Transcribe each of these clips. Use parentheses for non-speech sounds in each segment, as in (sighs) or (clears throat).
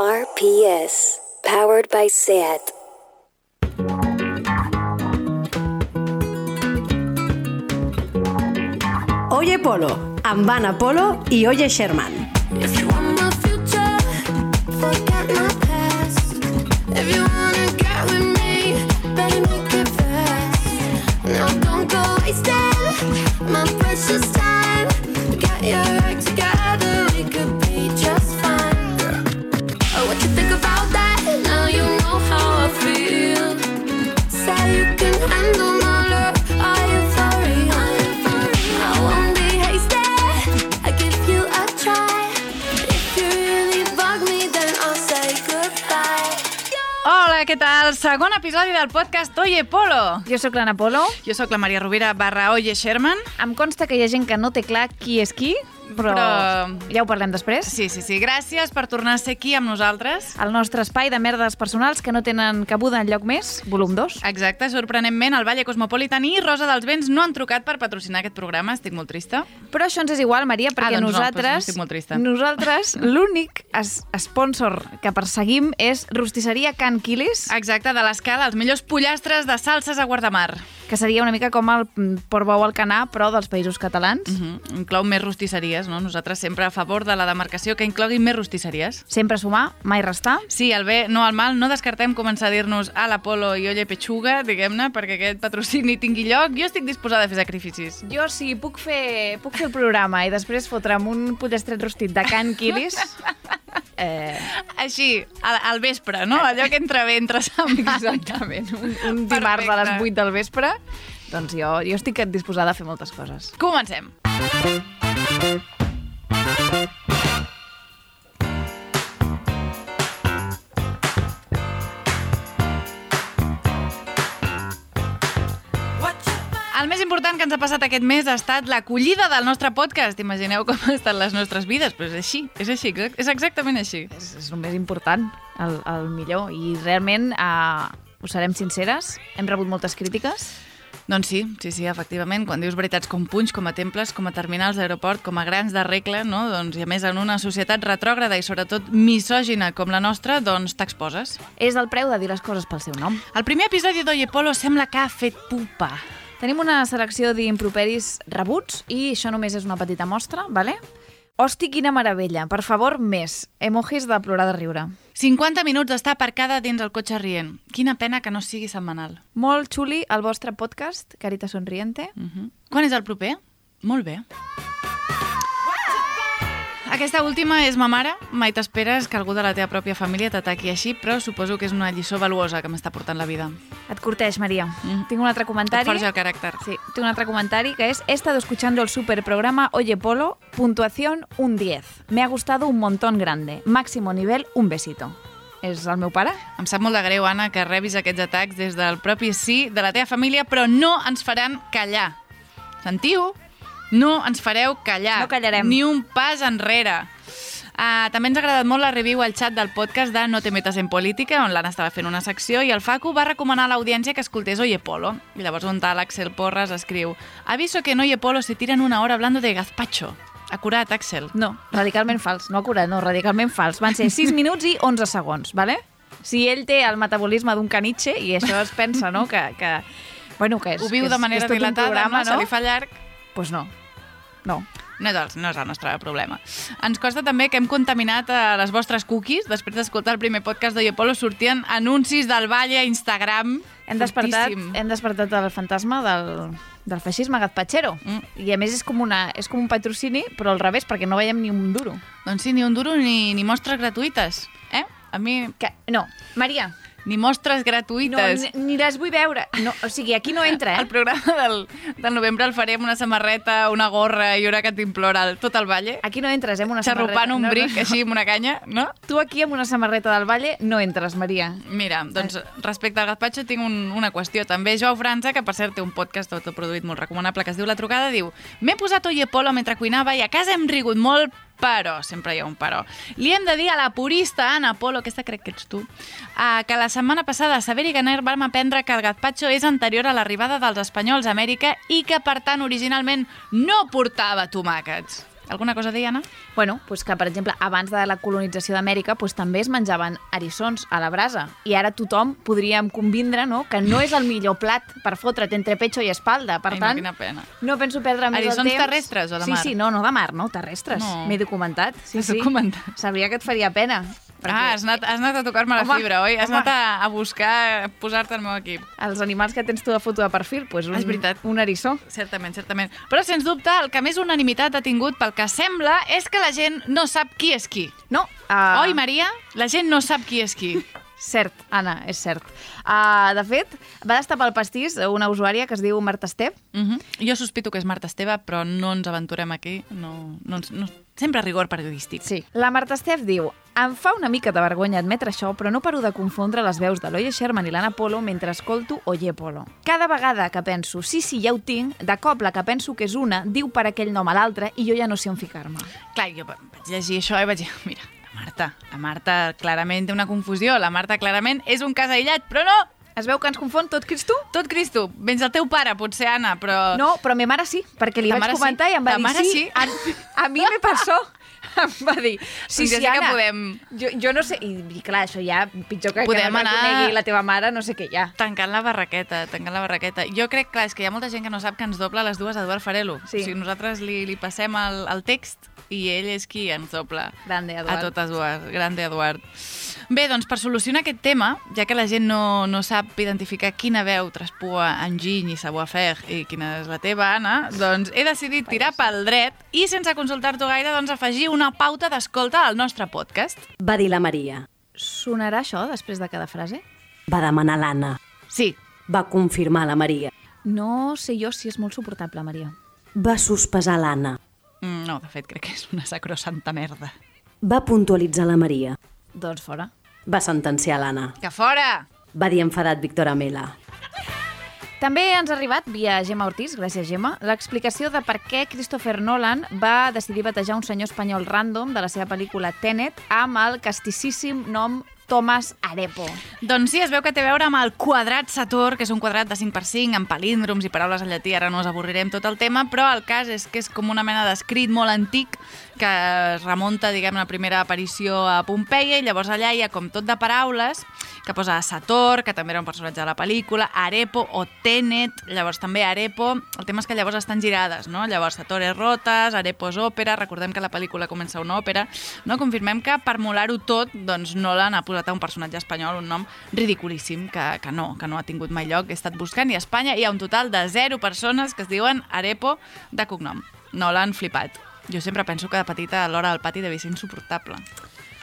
RPS, powered by SAT. Oye Polo, amb Anna Polo i Oye Sherman. Segon episodi del podcast Oye Polo. Jo sóc l'Anna Polo. Jo sóc la Maria Rovira barra Oye Sherman. Em consta que hi ha gent que no té clar qui és qui, però, Però- ja ho parlem després. Sí, sí, sí. Gràcies per tornar a ser aquí amb nosaltres. El nostre espai de merdes personals que no tenen cabuda en lloc més, volum 2. Exacte, sorprenentment, el Valle Cosmopolitan i Rosa dels Vents no han trucat per patrocinar aquest programa. Estic molt trista. Però això ens és igual, Maria, perquè doncs no, nosaltres, doncs estic molt trista. nosaltres (laughs) l'únic es sponsor que perseguim és Rostisseria Can Quilis, Exacte, de l'escala, els millors pollastres de salses a Guardamar. que seria una mica com el mm, Portbou al Canà, però dels països catalans. Mm -hmm. Inclou més rostisseries, no? Nosaltres sempre a favor de la demarcació que inclogui més rostisseries. Sempre sumar, mai restar. Sí, el bé, no el mal, no descartem començar a dir-nos a l'Apolo i Olle Pechuga, diguem-ne, perquè aquest patrocini tingui lloc. Jo estic disposada a fer sacrificis. Jo, si puc fer, puc fer el programa i després fotre'm un pollastre rostit de Can Quilis, (laughs) eh, Així, al, al vespre, no? Allò que entra bé entre setmana. exactament, un, un dimarts a les Perfecte. 8 del vespre, doncs jo, jo estic disposada a fer moltes coses. Comencem. El més important que ens ha passat aquest mes ha estat l'acollida del nostre podcast. Imagineu com (laughs) han estat les nostres vides, però és així, és així, és exactament així. És, és el més important, el, el millor. I realment, eh, us serem sinceres, hem rebut moltes crítiques. Doncs sí, sí, sí, efectivament. Quan dius veritats com punys, com a temples, com a terminals d'aeroport, com a grans de regla, no? doncs, i a més en una societat retrògrada i sobretot misògina com la nostra, doncs t'exposes. És el preu de dir les coses pel seu nom. El primer episodi d'Oye Polo sembla que ha fet pupa. Tenim una selecció d'improperis rebuts i això només és una petita mostra, vale? Hosti, quina meravella. Per favor, més. Emojis de plorar de riure. 50 minuts d'estar aparcada dins el cotxe rient. Quina pena que no sigui setmanal. Molt xuli el vostre podcast, Carita Sonriente. Uh -huh. Quan és el proper? Molt bé. Aquesta última és ma mare. Mai t'esperes que algú de la teva pròpia família t'ataqui així, però suposo que és una lliçó valuosa que m'està portant la vida. Et corteix, Maria. Mm. Tinc un altre Et comentari. forja el caràcter. Sí, tinc un altre comentari que es He estado escuchando el superprograma Oye Polo, puntuación un 10. Me ha gustado un montón grande. Máximo nivel, un besito. És el meu pare? Em sap molt de greu, Anna, que rebis aquests atacs des del propi sí de la teva família, però no ens faran callar. Sentiu? No ens fareu callar. No callarem. Ni un pas enrere. Uh, també ens ha agradat molt la review al xat del podcast de No te metes en política, on l'Anna estava fent una secció, i el Facu va recomanar a l'audiència que escoltés Oye Polo. I llavors un tal Axel Porras escriu Aviso que en Oye Polo se tiran una hora hablando de gazpacho. Acurat, Axel. No, radicalment fals. No acurat, no, radicalment fals. Van ser 6 (laughs) minuts i 11 segons, vale? Si ell té el metabolisme d'un caniche, i això es pensa, no?, que... que bueno, que és, Ho viu que és, de manera dilatada, programa, no? Se li fa llarg. Pues no. No. No és, el, no és el nostre problema. Ens costa també que hem contaminat a les vostres cookies. Després d'escoltar el primer podcast d'Oye Polo sortien anuncis del Valle a Instagram. Hem despertat, Fortíssim. hem despertat el fantasma del, del feixisme gatpatxero. Mm. I a més és com, una, és com un patrocini, però al revés, perquè no veiem ni un duro. Doncs sí, ni un duro ni, ni mostres gratuïtes. Eh? A mi, Que, no, Maria, ni mostres no, gratuïtes. ni, ni les vull veure. No, o sigui, aquí no entra, El eh? programa del, del novembre el faré amb una samarreta, una gorra i una que t'implora el- tot el Valle. Aquí no entres, eh, amb una Xarrupant samarreta. un no, bric, no. així, amb una canya, no? Tu aquí amb una samarreta del Valle no entres, Maria. Mira, doncs respecte al gazpacho tinc un, una qüestió també. Joao Franza, que per cert té un podcast autoproduït molt recomanable que es diu La Trucada, diu M'he posat Oye Polo mentre cuinava i a casa hem rigut molt, però, sempre hi ha un però. Li hem de dir a la purista Anna Polo, aquesta crec que ets tu, uh, que la setmana passada a Saber i Ganer vam aprendre que el gazpacho és anterior a l'arribada dels espanyols a Amèrica i que, per tant, originalment no portava tomàquets. Alguna cosa a dir, Anna? Bueno, pues que, per exemple, abans de la colonització d'Amèrica pues, també es menjaven eriçons a la brasa. I ara tothom podríem convindre no? que no és el millor plat per fotre't entre pecho i espalda. Per Ai, no, tant, quina pena. no penso perdre més Eriçons el temps. terrestres o de sí, mar? Sí, no, no de mar, no, terrestres. No. M'he documentat. Sí, sí. documentat. Sabria que et faria pena. Ah, has anat, has anat a tocar-me la Home, fibra, oi? Has home. anat a, a buscar posar-te al meu equip. Els animals que tens tu de foto de perfil, pues un, És veritat. un eriçó. Certament, certament. Però, sens dubte, el que més unanimitat ha tingut, pel que sembla, és que la gent no sap qui és qui. No. Uh, Oi, Maria? La gent no sap qui és qui. (laughs) Cert, Anna, és cert. Uh, de fet, va destapar el pastís una usuària que es diu Marta Estep. Uh -huh. Jo sospito que és Marta Esteve, però no ens aventurem aquí. No, no, ens- no, sempre rigor periodístic. Sí. La Marta Estef diu Em fa una mica de vergonya admetre això, però no paro de confondre les veus de l'Oye Sherman i l'Anna Polo mentre escolto Oye Polo. Cada vegada que penso, sí, sí, ja ho tinc, de cop la que penso que és una diu per aquell nom a l'altra i jo ja no sé on ficar-me. Clar, jo vaig llegir això i vaig dir, mira, Marta, la Marta clarament té una confusió, la Marta clarament és un cas aïllat, però no! Es veu que ens confon tot, Cristo? Tot Cristo, vens del teu pare, potser, Anna, però... No, però ma mare sí, perquè li Ta vaig mare sí? comentar i em va Ta dir mare sí. sí? A, a mi me passó. (laughs) Em va dir, sí, Doncs sí, sé que Anna, podem- jo, jo no sé, i, clar, això ja, pitjor que, Podem que no anar- reconegui la teva mare, no sé què ja. Tancant la barraqueta, tancant la barraqueta. Jo crec, clar, és que hi ha molta gent que no sap que ens dobla les dues a Eduard Farelo. Sí. O sigui, nosaltres li, li passem el, el text i ell és qui ens dobla Grande, Eduard. a totes dues. Grande, Eduard. Bé, doncs per solucionar aquest tema, ja que la gent no, no sap identificar quina veu traspua enginy i savoir-faire i quina és la teva, Anna, doncs he decidit tirar pel dret i sense consultar-t'ho gaire, doncs afegir una pauta d'escolta al nostre podcast. Va dir la Maria. Sonarà això després de cada frase? Va demanar l'Anna. Sí, Va confirmar la Maria. No sé jo si és molt suportable, Maria. Va sospesar l'Anna. Mm, no, de fet, crec que és una sacrosanta merda. Va puntualitzar la Maria. Doncs fora. Va sentenciar l'Anna. Que fora! Va dir enfadat Víctor Amela. També ens ha arribat, via Gemma Ortiz, gràcies Gemma, l'explicació de per què Christopher Nolan va decidir batejar un senyor espanyol random de la seva pel·lícula Tenet amb el casticíssim nom Thomas Arepo. Doncs sí, es veu que té a veure amb el quadrat Sator, que és un quadrat de 5x5 amb palíndroms i paraules en llatí, ara no us avorrirem tot el tema, però el cas és que és com una mena d'escrit molt antic que es remunta, diguem, la primera aparició a Pompeia i llavors allà hi ha com tot de paraules que posa Sator, que també era un personatge de la pel·lícula, Arepo o Tenet, llavors també Arepo, el tema és que llavors estan girades, no? Llavors Sator és rotes, Arepo és òpera, recordem que la pel·lícula comença una òpera, no? Confirmem que per molar-ho tot, doncs Nolan ha posat a un personatge espanyol un nom ridiculíssim, que, que no, que no ha tingut mai lloc, he estat buscant, i a Espanya hi ha un total de zero persones que es diuen Arepo de cognom. Nolan flipat. Jo sempre penso que de petita a l'hora del pati devia ser insuportable.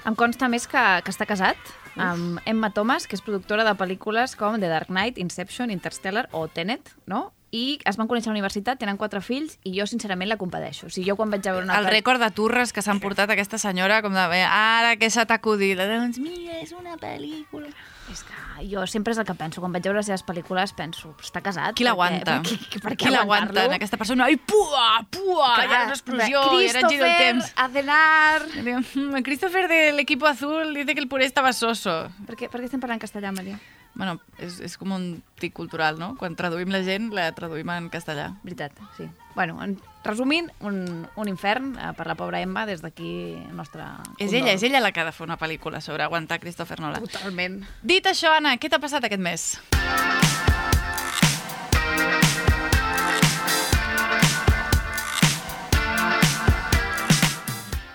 Em consta més que, que està casat amb Emma Thomas, que és productora de pel·lícules com The Dark Knight, Inception, Interstellar o Tenet, no? I es van conèixer a la universitat, tenen quatre fills, i jo sincerament la compadeixo. O sigui, jo quan vaig veure una... El pel- rècord de turres que s'han portat aquesta senyora, com de bé, ara què s'ha t'acudit? Doncs mira, és una pel·lícula. És que jo sempre és el que penso. Quan vaig veure les seves pel·lícules penso, està casat. Qui l'aguanta? Per què, per què Qui l'aguanta aquesta persona? I pua, pua, hi ha una explosió, i ara gira el temps. a cenar... Diu, "Mm, Christopher del equipo azul dice que el puré estaba soso. Per què, per què estem parlant castellà, Maria? Bueno, és, és com un tic cultural, no? Quan traduïm la gent, la traduïm en castellà. Veritat, sí. Bueno, en, resumint, un, un infern eh, per la pobra Emma des d'aquí el nostre... És ella, és ella la que ha de fer una pel·lícula sobre aguantar Christopher Nolan. Totalment. Dit això, Anna, què t'ha passat aquest mes?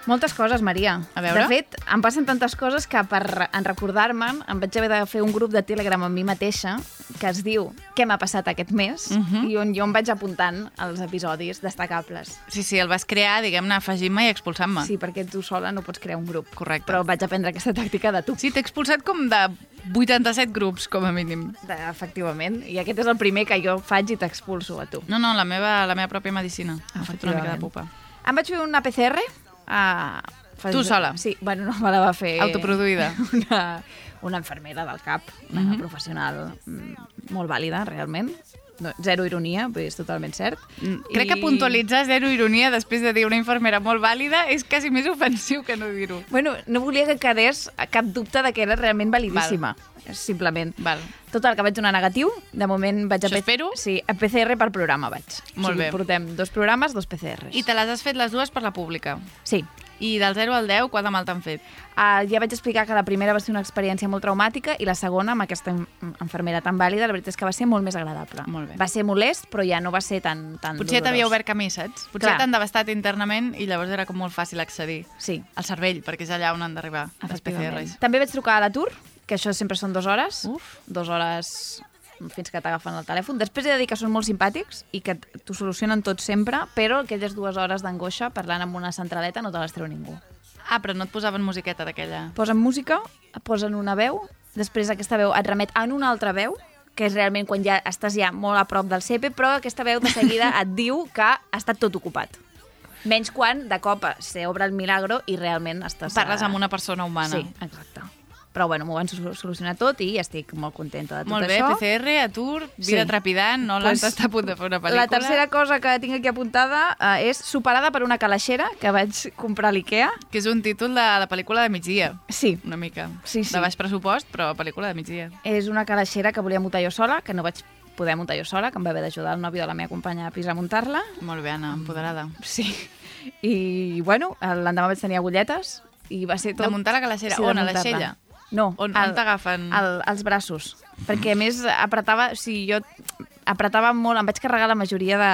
Moltes coses, Maria. A veure. De fet, em passen tantes coses que per en recordar-me'n em vaig haver de fer un grup de Telegram amb mi mateixa que es diu Què m'ha passat aquest mes? Mhm. i on jo em vaig apuntant els episodis destacables. Sí, sí, el vas crear, diguem-ne, afegint-me i expulsant-me. Sí, perquè tu sola no pots crear un grup. Correcte. Però vaig aprendre aquesta tàctica de tu. Sí, t'he expulsat com de 87 grups, com a mínim. De, efectivament. I aquest és el primer que jo faig i t'expulso a tu. No, no, la meva, la meva pròpia medicina. Pupa. Em vaig fer una PCR. Uh, Tu sola? Sí, bueno, no me la va fer... Autoproduïda. (laughs) Una, una infermera del CAP, una Mhm. professional mm, molt vàlida, realment. No, zero ironia, vull dir, és totalment cert. Mm, Crec que puntualitzar zero ironia després de dir una infermera molt vàlida és quasi més ofensiu que no dir-ho. Bueno, no volia que quedés cap dubte de que era realment validíssima. Simplement. Val. Tot el que vaig donar negatiu, de moment vaig a... Això P- espero. Sí, a PCR per programa vaig. Molt o sigui, bé. Portem dos programes, dos PCRs. I te les has fet les dues per la pública. Sí. I del 0 al 10, quant de mal t'han fet? Uh, ja vaig explicar que la primera va ser una experiència molt traumàtica i la segona, amb aquesta in- infermera tan vàlida, la veritat és que va ser molt més agradable. Molt bé. Va ser molest, però ja no va ser tan, tan Potser dolorós. t'havia obert camí, saps? Potser t'han devastat internament i llavors era com molt fàcil accedir Sí, al cervell, perquè és allà on han d'arribar les. PCRs. També vaig trucar a l'atur, que això sempre són dues hores. Uf. Dues hores fins que t'agafen el telèfon. Després he de dir que són molt simpàtics i que t'ho solucionen tot sempre, però aquelles dues hores d'angoixa parlant amb una centraleta no te les treu ningú. Ah, però no et posaven musiqueta d'aquella... Posen música, posen una veu, després aquesta veu et remet en una altra veu, que és realment quan ja estàs ja molt a prop del CP, però aquesta veu de seguida et diu que ha estat tot ocupat. Menys quan, de cop, s'obre el milagro i realment estàs... Parles a- amb una persona humana. Sí, exacte. Però bueno, m'ho van sol- solucionar tot i estic molt contenta de tot Molt bé, això. PCR, atur, vida Sí. trepidant, no Pues, està a punt de fer una pel·lícula. La tercera cosa que tinc aquí apuntada eh, és superada per una calaixera que vaig comprar a l'IKEA. Que és un títol de, de pel·lícula de migdia, Sí, una mica. Sí, sí. De baix pressupost, però pel·lícula de migdia. és una calaixera que volia muntar jo sola, que no vaig poder muntar jo sola, que em va haver d'ajudar el nòvio de la meva companya a pis a muntar-la. Molt bé, Anna, empoderada. Sí. I, bueno, l'endemà vaig tenir agulletes i va ser tot... De muntar la calaixera. de On, a l'aixella? No, On- on t'agafen? al- als braços. Perquè, a més, apretava... O sigui, jo apretava molt... Em vaig carregar la majoria de,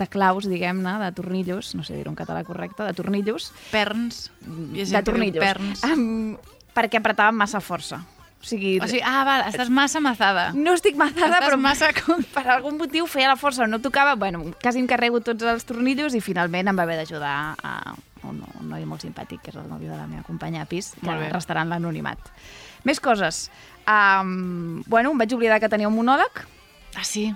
de claus, diguem-ne, de tornillos, no sé dir-ho en català correcte, de tornillos, Perns. Gent de tornillos. Perns. Um, perquè apretava massa força. O sigui, O sigui, ah, val, estàs massa mazada. no estic mazada, Estàs però massa com- (laughs) per algun motiu feia la força, no tocava, bueno, quasi em carrego tots els tornillos i finalment em va haver d'ajudar a un, un noi molt simpàtic, que és el nòvio de la meva companya a pis, que en l'anonimat. Més coses. Um, bueno, em vaig oblidar que tenia un monòleg. Ah, sí?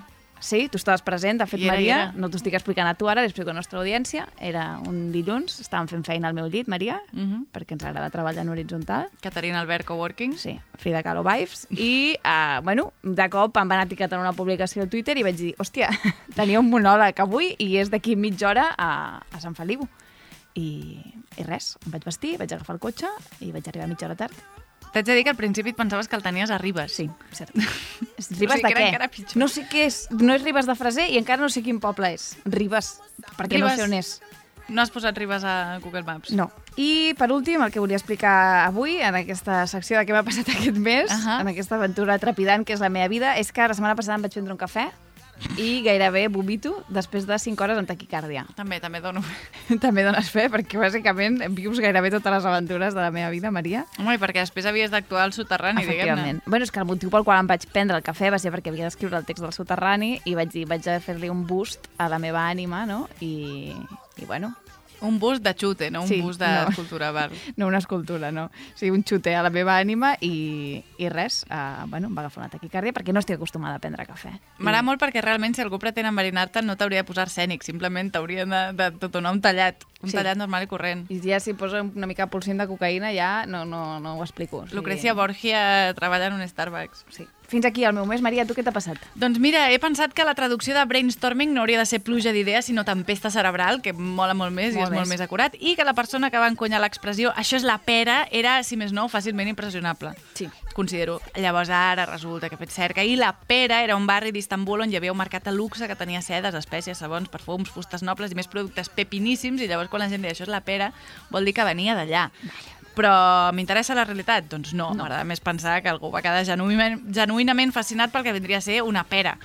Sí, tu estaves present, de fet, era, Maria, era. no t'ho estic explicant a tu ara, l'explico a la nostra audiència. Era un dilluns, estàvem fent feina al meu llit, Maria, Uh -huh. perquè ens agrada treballar en horitzontal. Caterina Albert Coworking. Sí, Frida Kahlo Vibes. I, uh, bueno, de cop em van etiquetar una publicació a Twitter i vaig dir, hòstia, (laughs) tenia un monòleg avui i és d'aquí mitja hora a, a Sant Feliu. I, I res, em vaig vestir, vaig agafar el cotxe i vaig arribar mitja hora tard. T'haig de dir que al principi et pensaves que el tenies a Ribes. Sí, cert. (laughs) Ribes O sigui, de què? No sé què és. No és Ribes de Freser i encara no sé quin poble és. Ribes, perquè no Ribes. sé on és. No has posat Ribes a Google Maps? No. I, per últim, el que volia explicar avui, en aquesta secció de què m'ha passat (laughs) aquest mes, Ahà. en aquesta aventura trepidant que és la meva vida, és que la setmana passada em vaig prendre un cafè i gairebé vomito després de 5 hores en taquicàrdia. També, també dono. (laughs) També dones fe, perquè bàsicament vius gairebé totes les aventures de la meva vida, Maria. Home, i perquè després havies d'actuar al soterrani, diguem-ne. Efectivament. Bueno, és que el motiu pel qual em vaig prendre el cafè va ser perquè havia d'escriure el text del soterrani i vaig dir, vaig fer-li un boost a la meva ànima, no? I, i bueno, Un bus de xute, no un Sí, bus no. d'escultura. val. (laughs) no una escultura, no. O sigui, un xute a la meva ànima i, i res, uh, bueno, em va agafar una taquicàrdia perquè no estic acostumada a prendre cafè. M'agrada molt perquè realment si algú pretén enverinar-te no t'hauria de posar arsènic, simplement t'haurien de, de, de donar un tallat, un Sí. tallat normal i corrent. I ja si posa una mica pulsint de cocaïna ja no, no, no ho explico. O sigui, Lucrecia Borgia treballa en un Starbucks. Sí. Fins aquí el meu mes. Maria, tu què t'ha passat? Doncs mira, he pensat que la traducció de brainstorming no hauria de ser pluja d'idees, sinó tempesta cerebral, que mola molt més i Molt és molt més. més acurat, i que la persona que va encunyar l'expressió això és la pera era, si més no, fàcilment impressionable. Sí. Considero. Llavors ara resulta que he fet cerca. I la Pera era un barri d'Istanbul on hi havia un mercat de luxe que tenia sedes, espècies, sabons, perfums, fustes nobles i més productes pepiníssims i llavors quan la gent deia això és la Pera vol dir que venia d'allà. Però m'interessa la realitat? Doncs no, no. m'agrada més pensar que algú va quedar genuïnament, genuïnament fascinat pel que vindria a ser una pera.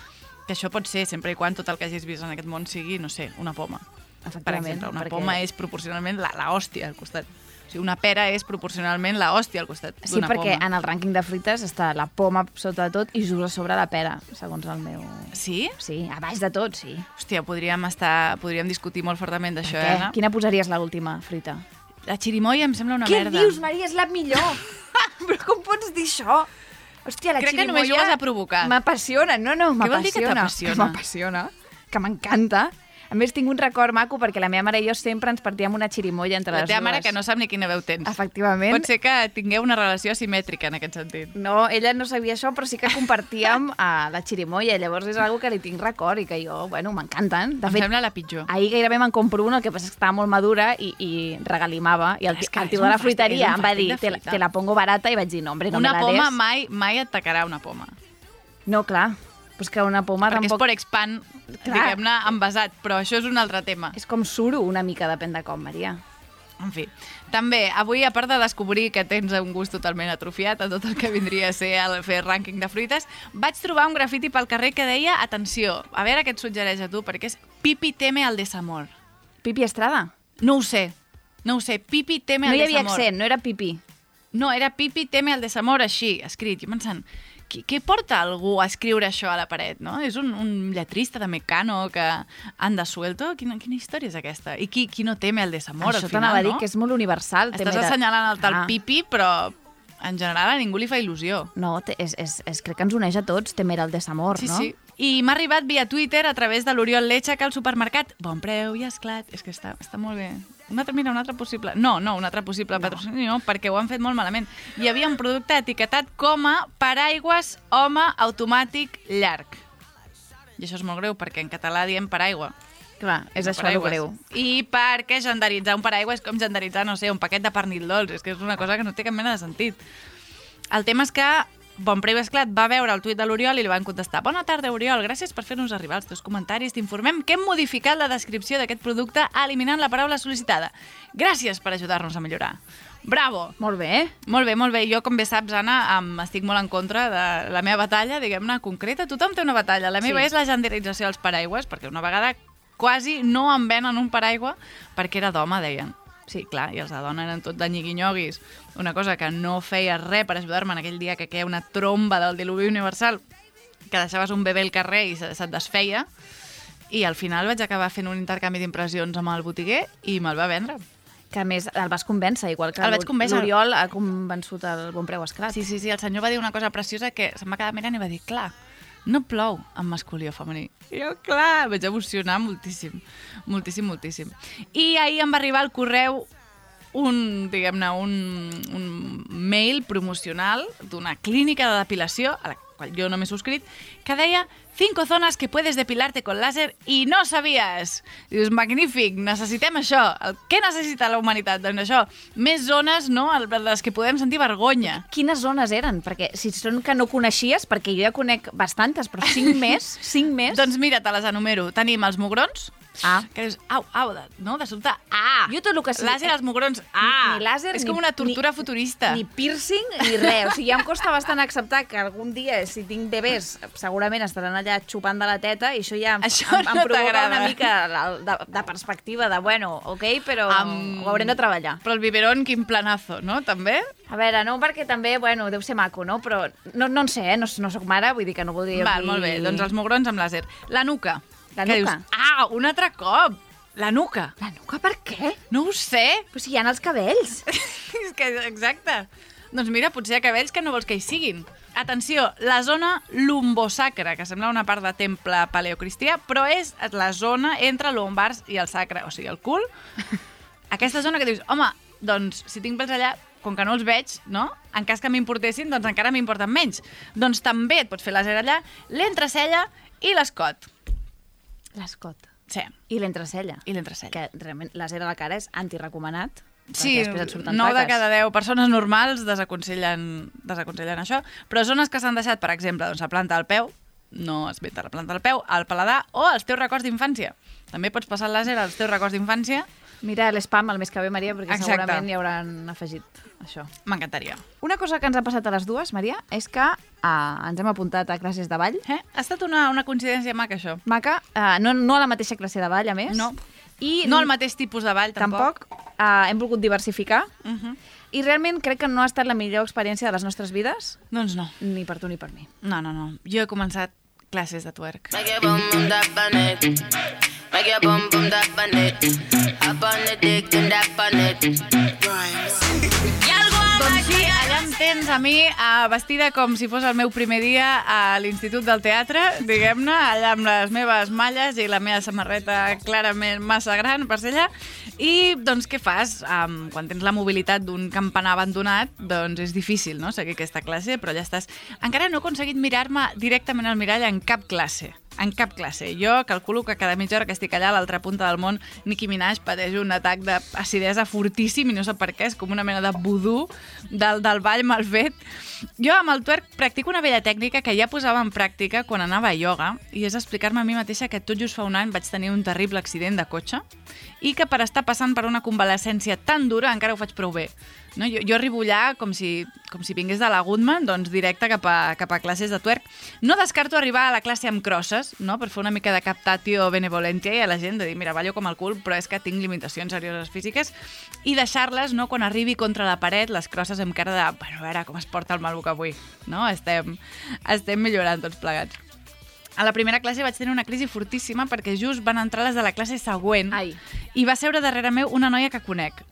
Que això pot ser, sempre i quan tot el que hagis vist en aquest món sigui, no sé, una poma. Per exemple, una perquè- poma és proporcionalment la, la hòstia al costat. O sigui, una pera és proporcionalment la hòstia al costat Sí, d'una perquè poma. en el rànquing de fruites està la poma sota de tot i just a sobre la pera, segons el meu... Sí? Sí, a baix de tot, sí. Hòstia, podríem, estar, podríem discutir molt fortament d'això, eh? Anna? Quina posaries l'última fruita? La xirimoia em sembla una Què merda. dius, Maria? És la millor! (laughs) Però com pots dir això? Hòstia, la Crec que només jugues a provocar. M'apassiona, no, no, Què vol dir que m'apassiona. t'apassiona? Que m'apassiona, que m'encanta. A més, tinc un record maco perquè la meva mare i jo sempre ens partíem una xirimoia entre La les teva dues. mare que no sap ni quina veu tens. Efectivament. Pot ser que tingueu una relació asimètrica en aquest sentit. No, ella no sabia això, però sí que compartíem uh, (laughs) la xirimoia. Llavors és algo que li tinc record i que jo, bueno, m'encanten. De Em fet, sembla la pitjor. ahir gairebé me'n compro una, el que passa és que estava molt madura i, i regalimava. I el, És el tio un de la fruiteria un em va dir, te, la- fruita." te la pongo barata, i vaig dir, no, hombre, no una me la poma des. mai, mai et tacarà una poma. No, clar, però és que una poma perquè tampoc... és por expan, Clar. diguem-ne, envasat, però això és un altre tema. És com suro una mica, depèn de com, Maria. En fi. També, avui, a part de descobrir que tens un gust totalment atrofiat a tot el que vindria a ser el fer rànquing de fruites, vaig trobar un grafiti pel carrer que deia, atenció, a veure què et suggereix a tu, perquè és Pipi teme al desamor. Pipi Estrada? No ho sé, no ho sé, Pipi teme No al hi havia desamor. accent, no era pipi. No, era Pipi teme al desamor així, escrit. Jo pensant, qui, què porta algú a escriure això a la paret, no? És un, un lletrista de Mecano que anda suelto? Quina, quina història és aquesta? I qui, qui no teme el desamor, Això al final, t'anava a dir no? que és molt universal. Estàs de- assenyalant el tal Ah. Pipi, però en general a ningú li fa il·lusió. No, és, és, és, crec que ens uneix a tots temer el desamor, Sí, no? sí. I m'ha arribat via Twitter a través de l'Oriol Lecha que al supermercat, bon preu i esclat, és que està, està molt bé. Un altre, mira, un altre possible... No, no, un altre possible no. patrocini, no, perquè ho han fet molt malament. Hi havia un producte etiquetat com a paraigües home automàtic llarg. I això és molt greu, perquè en català diem paraigua. Clar, és no això el paraigües. greu. I perquè genderitzar un paraigua és com genderitzar, no sé, un paquet de pernil dolç. És que és una cosa que no té cap mena de sentit. El tema és que Bon Preu Esclat va veure el tuit de l'Oriol i li van contestar Bona tarda, Oriol, gràcies per fer-nos arribar els teus comentaris. T'informem que hem modificat la descripció d'aquest producte eliminant la paraula sol·licitada. Gràcies per ajudar-nos a millorar. Bravo! Molt bé. Molt bé, molt bé. Jo, com bé saps, Anna, em estic molt en contra de la meva batalla, diguem-ne, concreta. Tothom té una batalla. La meva Sí. és la genderització dels paraigües, perquè una vegada quasi no em venen un paraigua perquè era d'home, deien. Sí, clar, i els de dona eren tot de nyigui-nyoguis. Una cosa que no feia res per ajudar-me en aquell dia que queia una tromba del diluvi universal, que deixaves un bebè al carrer i se- se't desfeia. I al final vaig acabar fent un intercanvi d'impressions amb el botiguer i me'l va vendre. Que més el vas convèncer, igual que l'Oriol ha convençut el Bon Preu Esclat. Sí, sí, sí, el senyor va dir una cosa preciosa que se'm va quedar mirant i va dir, clar, no plou en masculí o femení. I jo, clar, vaig emocionar moltíssim, moltíssim, moltíssim. I ahir em va arribar al correu un, diguem-ne, un, un mail promocional d'una clínica de depilació, a la qual jo no m'he subscrit, que deia cinco zonas que puedes depilarte con láser i no sabies. Dius, magnífic, necessitem això. El, què necessita la humanitat? Doncs això, més zones, no?, les que podem sentir vergonya. Quines zones eren? Perquè si són que no coneixies, perquè jo ja conec bastantes, però cinc (laughs) més, cinc més... Doncs mira, te les enumero. Tenim els mugrons, Ah. que dius, au, au, de, no? De sobte, ah! Jo tot el que sí- Làser als mugrons, ah! ni làser, És ni- com una tortura ni- futurista. Ni piercing, ni res. O sigui, ja em costa bastant acceptar que algun dia, si tinc bebès, segurament estaran allà xupant de la teta i això ja em, Això em, em no provoca t'agrada. una mica la, de, de perspectiva de, bueno, ok, però Amb- ho haurem de treballar. Però el biberón, quin planazo, no? També? A veure, no, perquè també, bueno, deu ser maco, no? Però no, no en sé, eh? No, no sóc mare, vull dir que no voldria Val, dir... molt bé. Doncs els mugrons amb làser. La nuca. La Que nuca. Dius, ah, un altre cop! La nuca. La nuca, per què? No ho sé. Però si hi ha els cabells. (laughs) és que, exacte. Doncs mira, potser hi ha cabells que no vols que hi siguin. Atenció, la zona lumbosacra, que sembla una part de temple paleocristià, però és la zona entre l'ombars i el sacre, o sigui, el cul. Aquesta zona que dius, home, doncs si tinc pels allà, com que no els veig, no? En cas que m'importessin, doncs encara m'importen menys. Doncs també et pots fer làser allà, l'entrecella i l'escot. L'escot. Sí, I l'entrecella. i l'entrecella. Que realment làser a la cara és antirecomanat. Sí, perquè després et surten 9 de cada 10 persones normals desaconsellen, desaconsellen això, però zones que s'han deixat, per exemple, doncs, la planta del peu, no es veta la planta del peu, el paladar o els teus records d'infància. També pots passar el làser als teus records d'infància, Mira l'espam el mes que ve, Maria, perquè Exacte. segurament hi hauran afegit això. m'encantaria. Una cosa que ens ha passat a les dues, Maria, és que uh, ens hem apuntat a classes de ball. Eh? Ha estat una, una coincidència maca, això. Maca, uh, no, no a la mateixa classe de ball, a més. No. I No el mateix tipus de ball, tampoc. tampoc. Uh, hem volgut diversificar. Uh -huh. I realment crec que no ha estat la millor experiència de les nostres vides, Doncs no. ni per tu ni per mi. No, no, no. Jo he començat classes de twerk. Make your bum bum dap on it. Make your bum bum dap on Hop on the dick and dap on it. Doncs sí, allà em tens a mi uh, vestida com si fos el meu primer dia a l'Institut del Teatre, diguem-ne, allà amb les meves malles i la meva samarreta clarament massa gran per ser allà. I, doncs, què fas? Um, quan tens la mobilitat d'un campanar abandonat, doncs és difícil, no?, seguir aquesta classe, però ja estàs... Encara no he aconseguit mirar-me directament al mirall en cap classe en cap classe. Jo calculo que cada mitja hora que estic allà a l'altra punta del món, Nicki Minaj pateix un atac d'acidesa fortíssim i no sé per què, és com una mena de vudú del, del ball mal fet. Jo amb el twerk practico una vella tècnica que ja posava en pràctica quan anava a ioga i és explicar-me a mi mateixa que tot just fa un any vaig tenir un terrible accident de cotxe i que per estar passant per una convalescència tan dura encara ho faig prou bé. No? Jo, jo arribo allà com si, com si vingués de la Goodman, doncs directe cap a, cap a classes de twerk. No descarto arribar a la classe amb crosses, no? per fer una mica de captatio benevolentia i a la gent de dir, mira, ballo com el cul, però és que tinc limitacions serioses físiques, i deixar-les, no? quan arribi contra la paret, les crosses amb cara de, bueno, a veure com es porta el maluc avui. No? Estem, estem millorant tots plegats. A la primera classe vaig tenir una crisi fortíssima perquè just van entrar les de la classe següent Ai. i va seure darrere meu una noia que conec.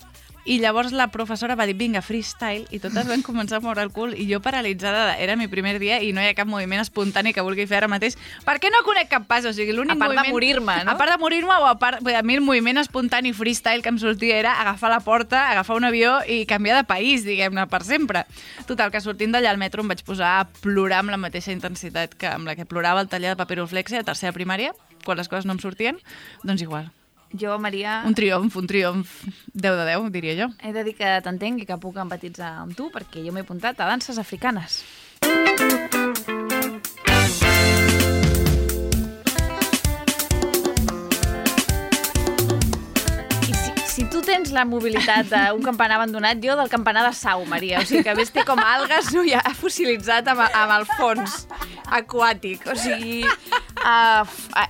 I llavors la professora va dir, vinga, freestyle, i totes van començar a moure el cul, i jo paralitzada, era meu primer dia i no hi ha cap moviment espontani que vulgui fer ara mateix, perquè no conec cap pas, o sigui, l'únic A part de moviment... morir-me, no? A part de morir-me, o a part... A mi el moviment espontani freestyle que em sortia era agafar la porta, agafar un avió i canviar de país, diguem-ne, per sempre. Total, que sortint d'allà al metro em vaig posar a plorar amb la mateixa intensitat que amb la que plorava el taller de papiroflexe a tercera primària, quan les coses no em sortien, doncs igual. Jo, Maria, Un triomf, un triomf 10 de 10, diria jo. he de dir que t'entenc i que puc empatitzar amb tu perquè jo m'he apuntat a danses africanes. Tens la mobilitat d'un campanar abandonat, jo del campanar de Sau, Maria. O sigui, que més té com algues no, ja fossilitzat amb, amb el fons aquàtic. O sigui, uh,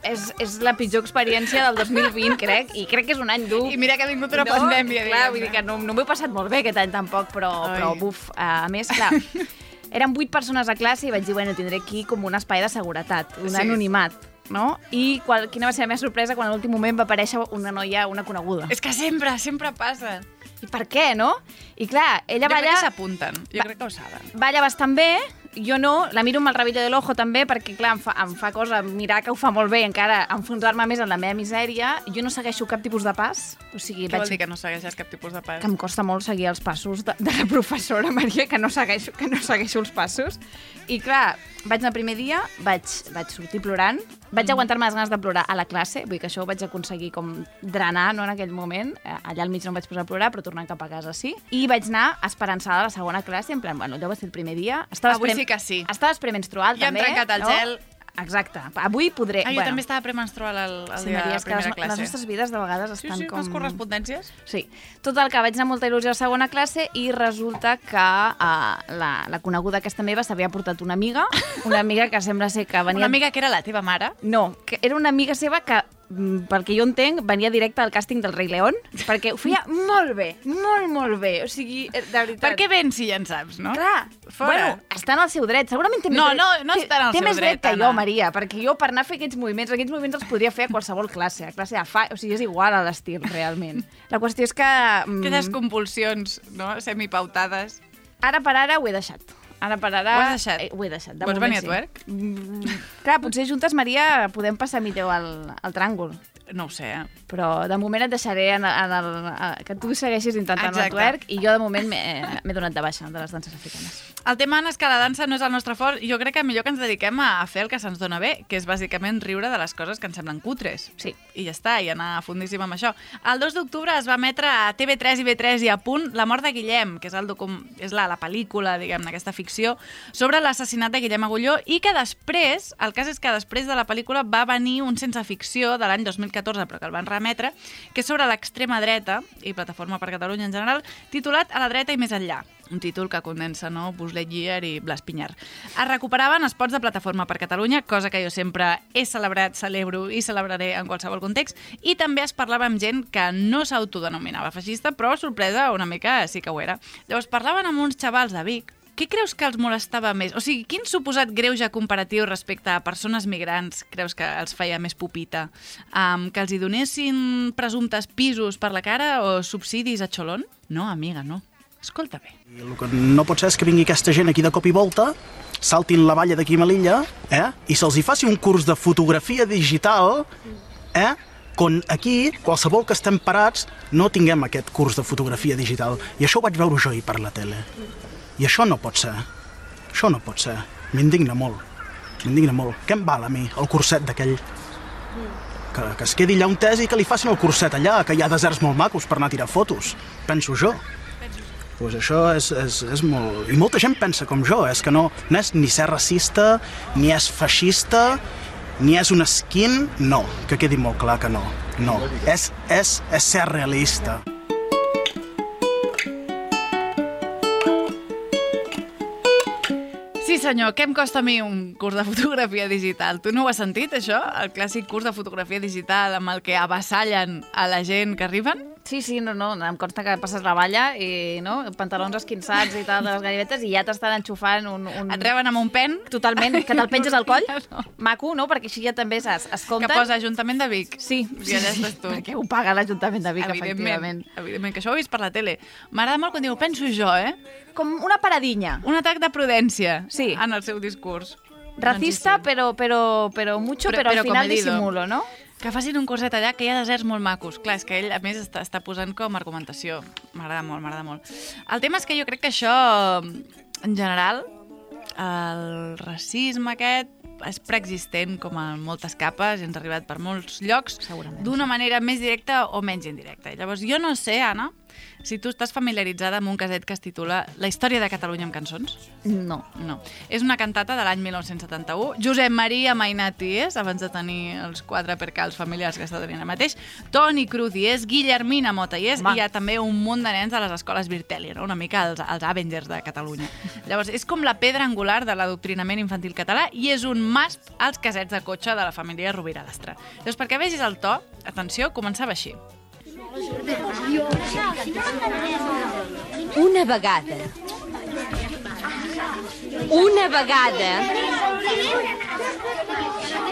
és, és la pitjor experiència del 2020, crec, i crec que és un any dur. I mira que ha vingut una no, pandèmia. Clar, vull dir que no, no m'ho he passat molt bé aquest any tampoc, però, Ai. però buf. A més, clar, (laughs) érem vuit persones a classe i vaig dir, bueno, tindré aquí com un espai de seguretat, un sí. anonimat, no? I qual, quina va ser la meva sorpresa quan a l'últim moment va aparèixer una noia, una coneguda. És que sempre, sempre passa. I per què, no? I clar, ella Jo crec que balla, s'apunten. Jo crec que ho saben. balla bastant bé, jo no, la miro amb el rabillo de l'ojo també, perquè clar, em fa, em fa cosa mirar que ho fa molt bé, encara enfonsar-me més en la meva misèria. Jo no segueixo cap tipus de pas, o sigui, Què vol vaig dir que no segueixes cap tipus de pas? que em costa molt seguir els passos de, de la professora (laughs) Maria, que no segueixo, que no segueixo els passos. I clar, vaig anar el primer dia, vaig, vaig sortir plorant, vaig aguantar-me les ganes de plorar a la classe, vull que això ho vaig aconseguir com drenar no, en aquell moment, Eh, allà al mig no em vaig posar a plorar, però tornant cap a casa sí. I vaig anar esperançada a la segona classe, en plan, bueno, allò va ser el primer dia. Estaves Avui pre- sí que sí. Estaves premenstrual, Ja hem també. trencat el no? gel. Exacte. Avui podré... Ah, jo també estava premenstrual el, el Sí, dia Maria, de és que les, primera les classe. nostres vides de vegades Sí, estan sí, com... unes correspondències. Sí. Total, que vaig anar molta il·lusió a la segona classe i resulta que uh, la, la coneguda aquesta meva s'havia portat una amiga, una amiga que sembla ser que venia... Una amiga que era la teva mare. No, que era una amiga seva que, pel que jo entenc, venia directe al càsting del Rei León, perquè ho feia (laughs) molt bé, molt, molt bé. O sigui, eh, de veritat... Per què vens si ja en saps, no? Clar, Fora. bueno, està en el seu dret. Segurament té més No, dret. no, no té- està en el té seu més dret, dret que jo, Anna. Maria, perquè jo per anar a fer aquests moviments, aquests moviments els podria fer a qualsevol classe, a classe de fa... O sigui, és igual a l'estil, realment. (laughs) La qüestió és que... mm, Aquelles compulsions, no?, semipautades. Ara per ara ho he deixat. Ara per ara... Ho has deixat? Eh, ho he deixat. De Vols moment venir a twerk? Mm, clar, potser juntes, Maria, podem passar millor al, al tràngol. No ho sé, eh? Però de moment et deixaré en, en el, a, que tu segueixis intentant Exacte. el twerk i jo de moment m'he donat de baixa de les danses africanes. El tema, és que la dansa no és el nostre fort. Jo crec que millor que ens dediquem a fer el que se'ns dona bé, que és bàsicament riure de les coses que ens semblen cutres. Sí. I ja està, i anar fundíssim amb això. El 2 d'octubre es va emetre a TV3 i B3 i a punt La mort de Guillem, que és, el docum... és la, la pel·lícula, diguem-ne, aquesta ficció, sobre l'assassinat de Guillem Agulló, i que després, el cas és que després de la pel·lícula va venir un sense ficció de l'any 2014, però que el van remetre, que és sobre l'extrema dreta i Plataforma per Catalunya en general, titulat A la dreta i més enllà un títol que condensa no? Buzz Lightyear i Blas Pinyar. Es recuperaven spots de Plataforma per Catalunya, cosa que jo sempre he celebrat, celebro i celebraré en qualsevol context, i també es parlava amb gent que no s'autodenominava feixista, però, sorpresa, una mica sí que ho era. Llavors, parlaven amb uns xavals de Vic què creus que els molestava més? O sigui, quin suposat greuge comparatiu respecte a persones migrants creus que els feia més pupita? Um, que els hi donessin presumptes pisos per la cara o subsidis a xolón? No, amiga, no. Escolta bé. I el que no pot ser és que vingui aquesta gent aquí de cop i volta, saltin la valla d'aquí a Melilla, eh? i se'ls hi faci un curs de fotografia digital, eh? quan aquí, qualsevol que estem parats, no tinguem aquest curs de fotografia digital. I això ho vaig veure jo ahir per la tele. I això no pot ser. Això no pot ser. M'indigna molt. M'indigna molt. Què em val a mi, el curset d'aquell? Que, que es quedi allà un tes i que li facin el curset allà, que hi ha deserts molt macos per anar a tirar fotos. Penso jo. Pues això és, és, és molt... I molta gent pensa com jo, és que no, no és ni ser racista, ni és feixista, ni és un skin, no, que quedi molt clar que no, no. És, és, és ser realista. Senyor, què em costa a mi un curs de fotografia digital? Tu no ho has sentit, això? El clàssic curs de fotografia digital amb el que avassallen a la gent que arriben? Sí, sí, no, no, em consta que passes la valla i, no, pantalons esquinçats i tal, de les ganivetes, i ja t'estan enxufant un... un... Et reben amb un pen? Totalment, que te'l (laughs) penges al coll. No. Maco, no? Perquè així ja també saps, es Que compten... posa Ajuntament de Vic. Sí, I allà estàs tu. perquè ho paga l'Ajuntament de Vic, evidentment, efectivament. evidentment, que això ho he vist per la tele. M'agrada molt quan diu, penso jo, eh? Com una paradinya. Un atac de prudència Sí. en el seu discurs. Racista, Doncs però, però, però mucho, Però- però, però al final comedido. dissimulo, no? Que facin un curset allà, que hi ha deserts molt macos. Clar, és que ell, a més, està, està posant com a argumentació. M'agrada molt, m'agrada molt. El tema és que jo crec que això, en general, el racisme aquest és preexistent com en moltes capes i ens ha arribat per molts llocs d'una manera més directa o menys indirecta. Llavors, jo no sé, Anna, si tu estàs familiaritzada amb un caset que es titula La història de Catalunya amb cançons. No. No. És una cantata de l'any 1971. Josep Maria Mainat hi és, abans de tenir els quatre percals familiars que està tenint ara mateix. Toni Cruz hi és, Guillermina Mota hi és, Home. i hi ha també un munt de nens de les escoles Virtelli, no? una mica els, els Avengers de Catalunya. (laughs) Llavors, és com la pedra angular de l'adoctrinament infantil català i és un must als casets de cotxe de la família Rovira Lastra. Llavors, perquè vegis el to, atenció, començava així. Una vegada. Una vegada.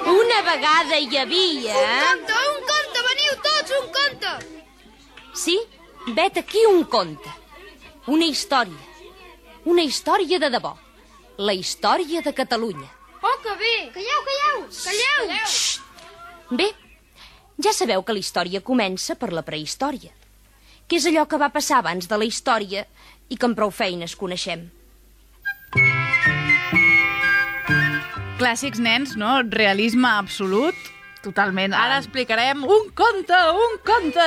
Una vegada hi havia... Conte, un conte, veniu tots, un conte! Sí, vet aquí un conte. Una història. Una història de debò. La història de Catalunya. Oh, que bé! Calleu, calleu! Calleu! Bé, ja sabeu que la història comença per la prehistòria, que és allò que va passar abans de la història i que amb prou feines coneixem. Clàssics nens, no? Realisme absolut. Totalment. Ara explicarem un conte, un conte!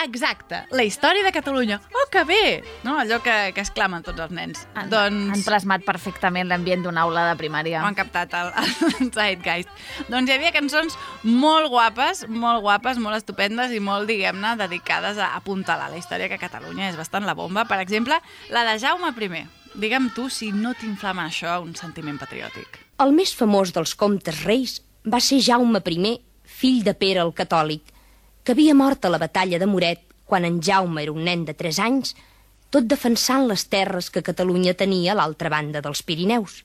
Exacte, la història de Catalunya. Oh, que bé! No? Allò que, que exclamen tots els nens. Han, doncs... han plasmat perfectament l'ambient d'una aula de primària. Ho han captat el, (laughs) el Zeitgeist. Doncs hi havia cançons molt guapes, molt guapes, molt estupendes i molt, diguem-ne, dedicades a apuntalar la història que Catalunya és bastant la bomba. Per exemple, la de Jaume I. Digue'm tu si no t'inflama això un sentiment patriòtic. El més famós dels comtes reis va ser Jaume I, fill de Pere el Catòlic, que havia mort a la batalla de Moret quan en Jaume era un nen de 3 anys, tot defensant les terres que Catalunya tenia a l'altra banda dels Pirineus.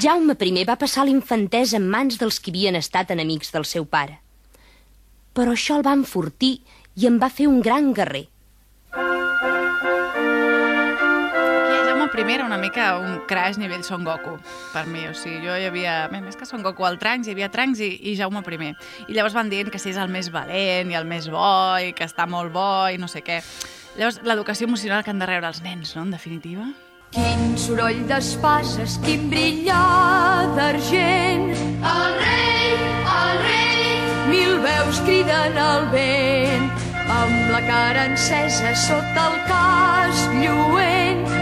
Jaume I va passar l'infantesa en mans dels que havien estat enemics del seu pare. Però això el va enfortir i en va fer un gran guerrer. Aquí Jaume I era una mica un crash nivell Son Goku, per mi. O sigui, jo hi havia... Més que Son Goku al Trunks, hi havia Trunks i, i Jaume I. I llavors van dient que si és el més valent i el més bo i que està molt bo i no sé què. Llavors, l'educació emocional que han de rebre els nens, no?, en definitiva. Quin soroll d'espases, quin brillar d'argent. El rei, el rei. Mil veus criden al vent, amb la cara encesa sota el cas lluent.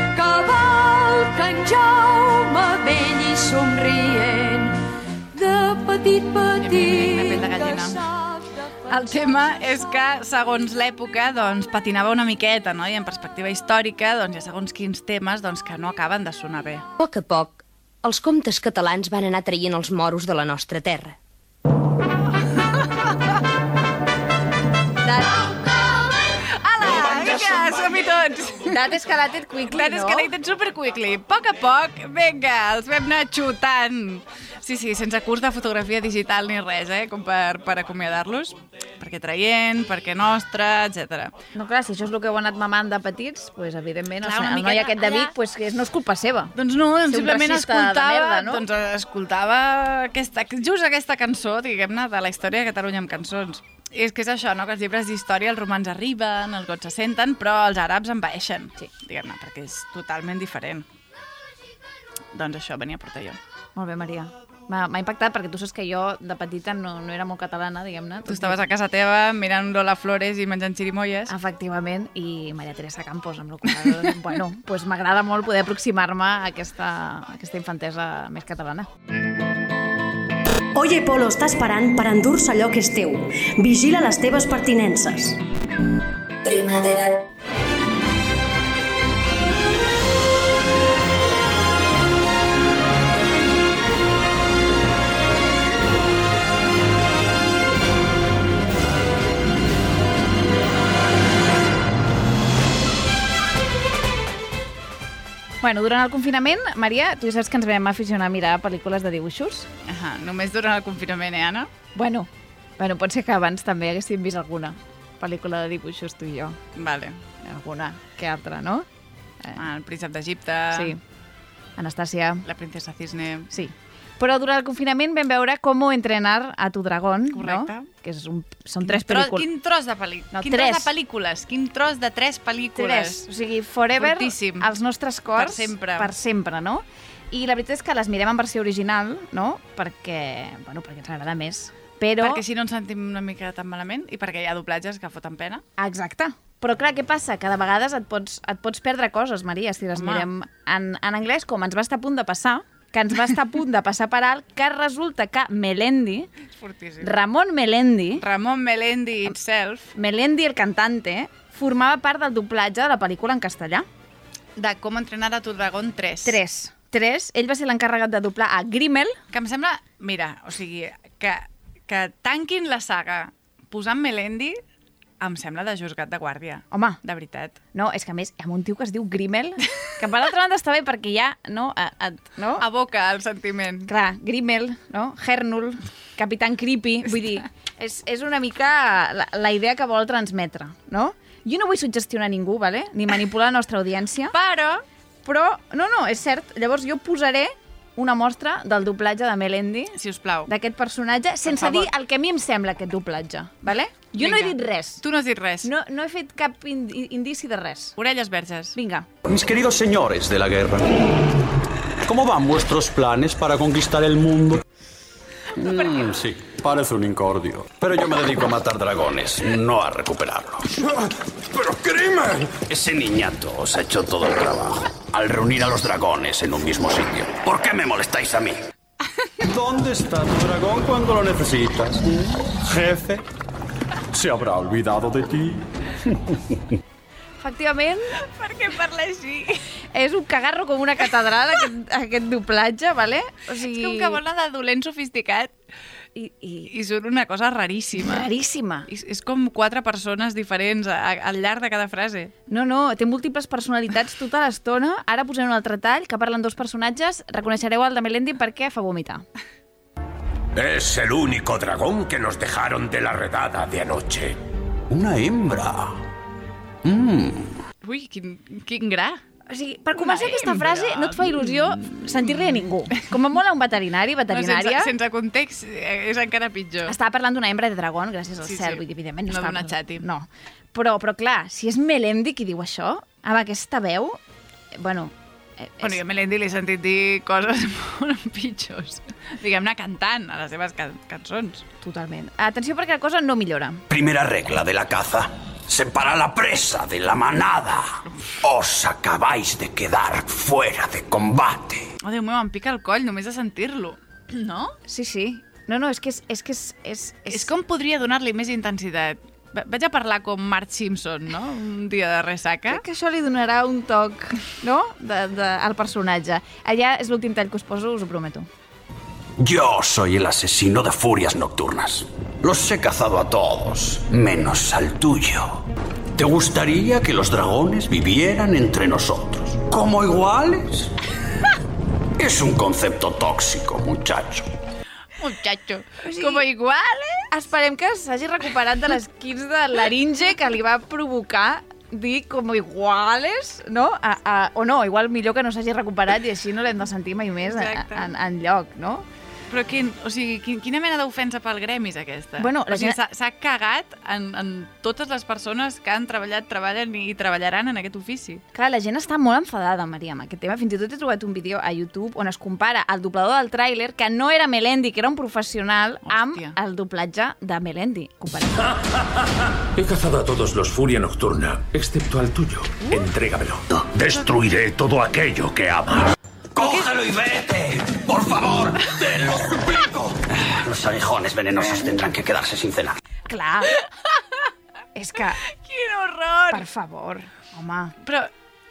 Cavalca en Jaume vell i somrient, de petit petit. que sap de El tema és que, segons l'època, doncs, patinava una miqueta, no? I en perspectiva històrica, doncs, hi ha segons quins temes doncs, que no acaben de sonar bé. A poc a poc, els comtes catalans van anar traient els moros de la nostra terra. Som-hi tots. That escalated quickly, That no? escalated super quickly. A poc a poc, vinga, els vam anar xutant. Sí, sí, sense curs de fotografia digital ni res, eh? Com per, per acomiadar-los. Perquè traient, perquè nostre, etc. No, clar, si això és el que heu anat mamant de petits, pues, evidentment, Clar, una el noi aquest de Vic, pues, que no és culpa seva. Doncs no, doncs simplement escoltava, merda, no? doncs escoltava aquesta, just aquesta cançó, diguem-ne, de la història de Catalunya amb cançons. És que és això, no? que els llibres d'història, els romans arriben, els gots se senten, però els àrabs envaeixen, sí. diguem-ne, perquè és totalment diferent. Doncs això venia a portar jo. Molt bé, Maria. M'ha impactat perquè tu saps que jo de petita no, no era molt catalana, diguem-ne. Tu estaves a casa teva mirant Lola Flores i menjant xirimoies. Efectivament, i Maria Teresa Campos, amb la qual (laughs) bueno, pues m'agrada molt poder aproximar-me a aquesta, a aquesta infantesa més catalana. Oye Polo està esperant per endur-se allò que és teu. Vigila les teves pertinences. Primavera. Bueno, durant el confinament, Maria, tu ja saps que ens vam aficionar a mirar pel·lícules de dibuixos? Ahà, només durant el confinament, eh, Anna? Bueno, bueno, pot ser que abans també haguéssim vist alguna pel·lícula de dibuixos, tu i jo. Vale. Alguna que altra, no? Eh. El príncep d'Egipte. Sí. Anastàcia. La princesa Cisne. Sí. Però durant el confinament vam veure Com entrenar a tu dragón, Correcte. no? Que és un, són tres Tros, pel·lícules. quin tros de pel·lícules? No, quin tres. tros de pel·lícules? Quin tros de tres pel·lícules? Tres. O sigui, forever, Fortíssim. als nostres cors. Per sempre. Per sempre, no? I la veritat és que les mirem en versió original, no? Perquè, bueno, perquè ens agrada més. Però... Perquè si no ens sentim una mica tan malament i perquè hi ha doblatges que foten pena. Exacte. Però clar, què passa? Que de vegades et pots, et pots perdre coses, Maria, si les Home. mirem en, en anglès, com ens va estar a punt de passar, que ens va estar a punt de passar per alt, que resulta que Melendi. Ramon Melendi, Ramon Melendi itself, Melendi el cantante, formava part del doblatge de la pel·lícula en castellà. de Com entrenar a tu dragón 3. Tres. Tres. Ell va ser l'encarregat de doblar a Grimmel. Que em sembla, mira, o sigui, que, que tanquin la saga posant Melendi em sembla de juzgat de guàrdia. Home. De veritat. No, és que a més hi ha un tio que es diu Grimmel, que per l'altra banda està bé perquè ja, no, a, a, no? Aboca el sentiment. Clar, Grimmel, no? Hernul, Capitán Creepy, vull dir, és, és una mica la, la idea que vol transmetre, no? Jo no vull suggestionar ningú, vale? ni manipular la nostra audiència, Però, però, no, no, és cert, llavors jo posaré una mostra del doblatge de Melendi, si us plau, d'aquest personatge, sense favor. dir el que a mi em sembla aquest doblatge, vale? Jo no he Vinga. dit res, tu no has dit res. no, no he fet cap indi indici de res. Orelles verges. Vinga. Mis queridos señores de la guerra, ¿cómo van vuestros planes para conquistar el mundo? Mm, sí, parece un incordio. Pero yo me dedico a matar dragones, no a recuperarlos. ¡Pero crimen! Ese niñato os ha hecho todo el trabajo. Al reunir a los dragones en un mismo sitio. ¿Por qué me molestáis a mí? ¿Dónde está tu dragón cuando lo necesitas? Jefe, ¿se habrá olvidado de ti? Efectivament, Per què parla així? és un cagarro com una catedral, aquest, aquest doblatge, vale? O sigui... És com que vol anar de dolent sofisticat I, i... i surt una cosa raríssima. Raríssima. És, és com quatre persones diferents a, a, al llarg de cada frase. No, no, té múltiples personalitats tota l'estona. Ara posaré un altre tall que parlen dos personatges. Reconeixereu el de Melendi perquè fa vomitar. Es el único dragón que nos dejaron de la redada de anoche. Una hembra. Ui, quin, quin gra. O sigui, per començar Una aquesta frase no et fa il·lusió sentir-li a ningú. Com a molt a un veterinari, No, veterinària... sense, sense context eh, és encara pitjor. Estava parlant d'una hembra de dragón, gràcies al Sí, cel, sí. vull dir, evidentment. No estava d'una parlant- xati. No. Però, però clar, si és Melendi qui diu això, amb aquesta veu, eh, bueno... eh, Bueno, jo a Melendi l'he sentit dir coses (laughs) molt pitjors. Diguem-ne cantant a les seves can cançons. Totalment. Atenció perquè la cosa no millora. Primera regla de la caza. Separa la presa de la manada. Os acabáis de quedar fuera de combate. Oh, Déu meu, em pica el coll només de sentir-lo. (clears throat) No? Sí, sí. No, no, és que és... És, que és, és, És, és com podria donar-li més intensitat. Va- Vaig a parlar com Marge Simpson, no? Un dia de ressaca. Crec que això li donarà un toc, no?, de, de, al personatge. Allà és l'últim tall que us poso, us ho prometo. Yo soy el asesino de furias nocturnas. Los he cazado a todos, menos al tuyo. ¿Te gustaría que los dragones vivieran entre nosotros? ¿Como iguales? (laughs) Es un concepto tóxico, muchacho. Muchacho, sigui, com igual, eh? Esperem que s'hagi recuperat de les quins de laringe que li va provocar dir com iguales, no? A, a, o no, igual millor que no s'hagi recuperat i així no l'hem de sentir mai més a, Exacte. en, en lloc, no? Però quin, o sigui, quin, quina mena d'ofensa pel gremi és aquesta? Bueno, la o sigui, gent- s'ha- s'ha cagat en, en totes les persones que han treballat, treballen i treballaran en aquest ofici. Clar, la gent està molt enfadada, Maria, amb aquest tema. Fins i tot he trobat un vídeo a YouTube on es compara el doblador del tràiler, que no era Melendi, que era un professional, amb el doblatge de Melendi. Comparat. (laughs) He cazado a todos los Furia Nocturna, excepto al tuyo. Entrégamelo. Destruiré todo aquello que amas. ¡Cógelo y vete! ¡Por favor! ¡Te lo suplico! Los aguijones venenosos tendrán que quedarse sin cenar. Clar. És (laughs) que... Quin horror! Per favor, home. Però,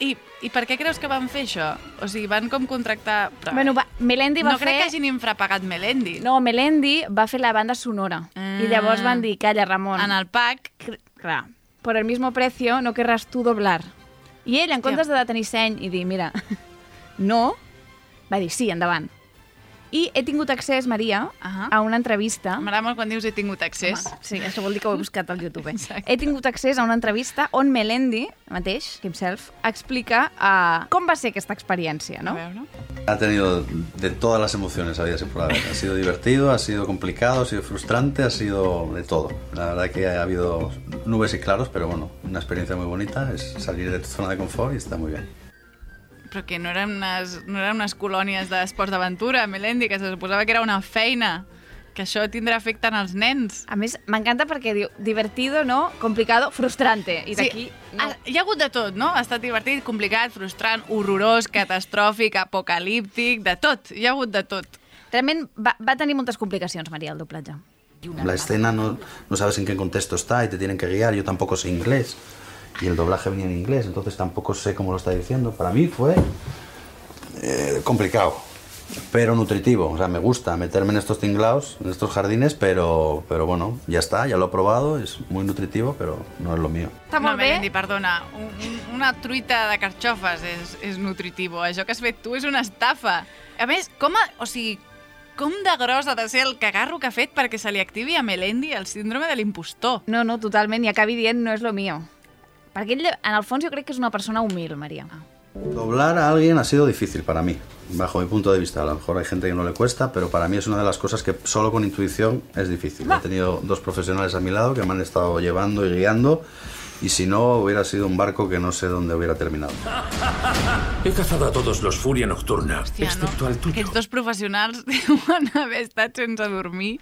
i, i per què creus que van fer això? O sigui, van com contractar... Però... Bueno, va, Melendi va no crec fer- que hagin infrapagat Melendi. No, Melendi va fer la banda sonora. I llavors van dir, calla, Ramon. En el pack... Clar. Por el mismo precio no querrás tú doblar. I ell, en comptes de tenir seny i dir, mira, (laughs) no, va dir, sí, endavant. I he tingut accés, Maria, uh -huh. a una entrevista... M'agrada molt quan dius he tingut accés. Home, sí, això vol dir que ho he buscat al YouTube. Eh? He tingut accés a una entrevista on Melendi, mateix, himself, explica uh, com va ser aquesta experiència, no? Ha tenido de todas las emociones habidas y por haber. Ha sido divertido, ha sido complicado, ha sido frustrante, ha sido de todo. La verdad que ha habido nubes y claros, pero bueno, una experiencia muy bonita. Es salir de tu zona de confort y está muy bien. Però que no eren unes, no eren unes colònies d'esports d'aventura, Melendi, que se suposava que era una feina, que això tindrà efecte en els nens. A més, m'encanta perquè diu divertido, no? Complicado, frustrante. I d'aquí... no. Hi ha hagut de tot, no? Ha estat divertit, complicat, frustrant, horrorós, catastròfic, apocalíptic, de tot. Hi ha hagut de tot. Realment va, va tenir moltes complicacions, Maria, el doblatge. La escena no, no sabes en qué contexto está y te tienen que guiar. Yo tampoco sé inglés. Y el doblaje venía en inglés, entonces tampoco sé cómo lo está diciendo. Para mí fue eh, complicado, pero nutritivo. O sea, me gusta meterme en estos tinglaos, en estos jardines, pero, pero bueno, ya está, ya lo he probado, es muy nutritivo, pero no es lo mío. Està no, molt bé. Melendi, perdona, un, un- una truita de carxofes és, és nutritivo. Això que has fet tu és una estafa. A més, com a, o sigui, com de gros ha de ser el cagarro que ha fet perquè se li activi a Melendi el síndrome de l'impostor? No, no, totalment, i acabi dient no és lo mío. Perquè ell, en el fons, jo crec que és una persona humil, Maria. Doblar a alguien ha sido difícil para mí, bajo mi punto de vista. A lo mejor hay gente que no le cuesta, pero para mí es una de las cosas que solo con intuición es difícil. He tenido dos profesionales a mi lado que me han estado llevando y guiando, y si no, hubiera sido un barco que no sé dónde hubiera terminado. He cazado a todos los Furia Nocturna, Hòstia, excepto al tuyo. Aquests dos professionals deuen haver estat sense dormir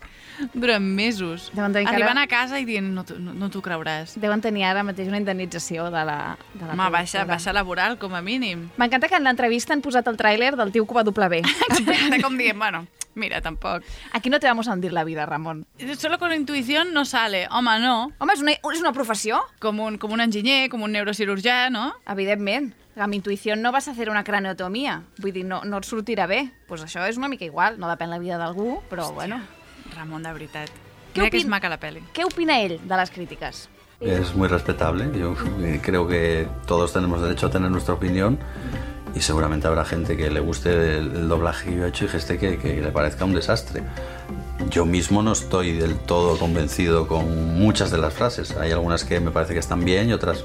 durant mesos. Deuen tenir Arribant a casa i dient, no, no, no t'ho creuràs. Deuen tenir ara mateix una indemnització de la... De la Home, baixa, baixa laboral, com a mínim. M'encanta que en l'entrevista han posat el tràiler del tio que va doblar bé. Exacte, com dient, bueno, mira, tampoc. Aquí no te vamos a hundir la vida, Ramon. Solo con intuición no sale. Home, no. Home, és una, és una professió. Com un, com un enginyer, com un neurocirurgià, no? Evidentment. Amb intuïció no vas a fer una craneotomia. Vull dir, no, no et sortirà bé. Doncs pues això és una mica igual. No depèn la vida d'algú, però bueno. Ramon, de veritat. Què Mira que és opin- maca la pel·li. Què opina ell de les crítiques? Es muy respetable, yo eh, creo que todos tenemos derecho a tener nuestra opinión y seguramente habrá gente que le guste el, el doblaje que yo he hecho y gente que, que le parezca un desastre. Yo mismo no estoy del todo convencido con muchas de las frases. Hay algunas que me parece que están bien y otras...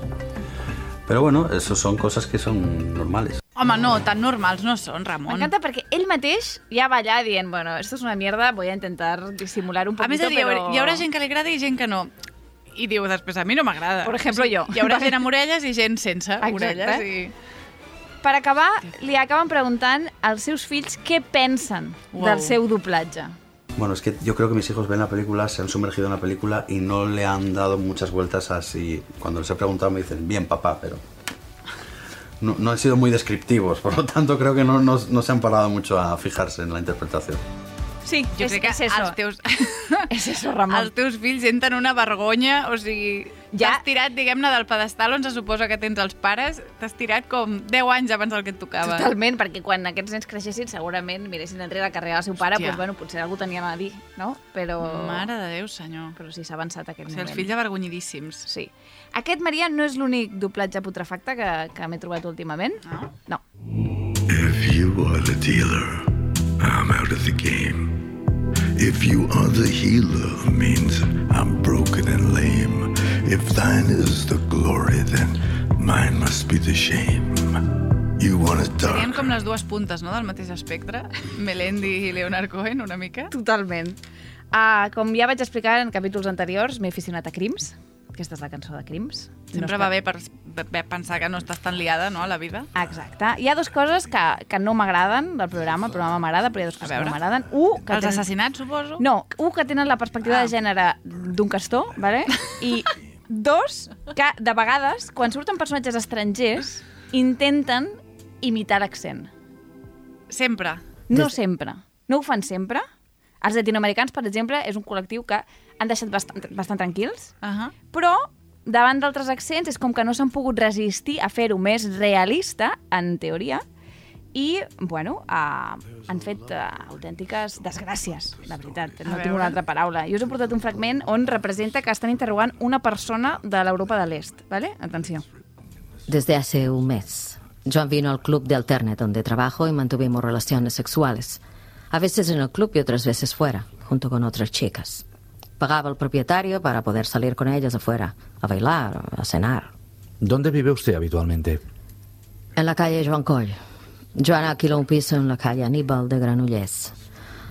Pero bueno, eso son cosas que son normales. Home, no, tan normals no són, Ramon. M'encanta perquè ell mateix ja va allà dient, bueno, esto es una mierda, voy a intentar disimular un A més poquito, dir, però... hi haurà gent que li agrada i gent que no. I diu després, a mi no m'agrada. Por ejemplo, jo. Hi haurà gent amb (laughs) orelles i gent sense Exacte. orelles. I... Per acabar, li acaben preguntant als seus fills què pensen Wow. del seu doblatge. Bueno, es que yo creo que mis hijos ven la película, se han sumergido en la película y no le han dado muchas vueltas así. Cuando les he preguntado me dicen, bien papá, pero no, no han sido muy descriptivos, (laughs) por lo tanto creo que no, no, no se han parado mucho a fijarse en la interpretación. Sí, Jo és, crec que és eso. els teus... (laughs) és eso, Ramon. Els teus fills senten una vergonya, o sigui... Ja- T'has tirat, diguem-ne, del pedestal on se suposa que tens els pares, t'has tirat com 10 anys abans del que et tocava. Totalment, perquè quan aquests nens creixessin segurament miressin enrere la carrera del seu pare, Hòstia. doncs, bueno, potser algú teníem a dir, no? Però... Mare de Déu, senyor. Però sí, s'ha avançat aquest O sigui, els moment. fills avergonyidíssims. Sí. Aquest, Maria, no és l'únic doblatge putrefacte que, que m'he trobat últimament. No? No. If you are the dealer, I'm out of the game. If you are the healer, means I'm broken and lame. If thine is the glory, then mine must be the shame. You want it Serien dark? com les dues puntes, no?, del mateix espectre. (laughs) Melendi i Leonard Cohen, una mica. Totalment. Uh, com ja vaig explicar en capítols anteriors, m'he aficionat a Crims. Aquesta és la cançó de Crims. Sempre no va bé per, bé pensar que no estàs tan liada, no?, a la vida. Exacte. Hi ha dues coses que, que no m'agraden del programa. El programa m'agrada, però hi ha dues coses que no m'agraden. Un, que Els assassinats, suposo? No, un, que tenen la perspectiva Ah. de gènere d'un castor, vale? (laughs) i dos, que de vegades, quan surten personatges estrangers, intenten imitar l'accent. Sempre. No sempre. No ho fan sempre. Els latinoamericans, per exemple, és un col·lectiu que han deixat bastant, bastant tranquils, Uh -huh. però davant d'altres accents és com que no s'han pogut resistir a fer-ho més realista, en teoria, i, bueno, uh, han fet uh, autèntiques desgràcies, la veritat. No tinc una altra paraula. Jo us he portat un fragment on representa que estan interrogant una persona de l'Europa de l'Est, ¿vale? Atenció. Desde hace un mes, Joan vino al club de Alterne donde trabajo y mantuvimos relaciones sexuales. A veces en el club y otras veces fuera, junto con otras chicas. Pagaba el propietario para poder salir con ellas afuera, a bailar, a cenar. ¿Dónde vive usted habitualmente? En la calle Joan Coll. Joan alquiló un piso en la calle Aníbal de Granollers.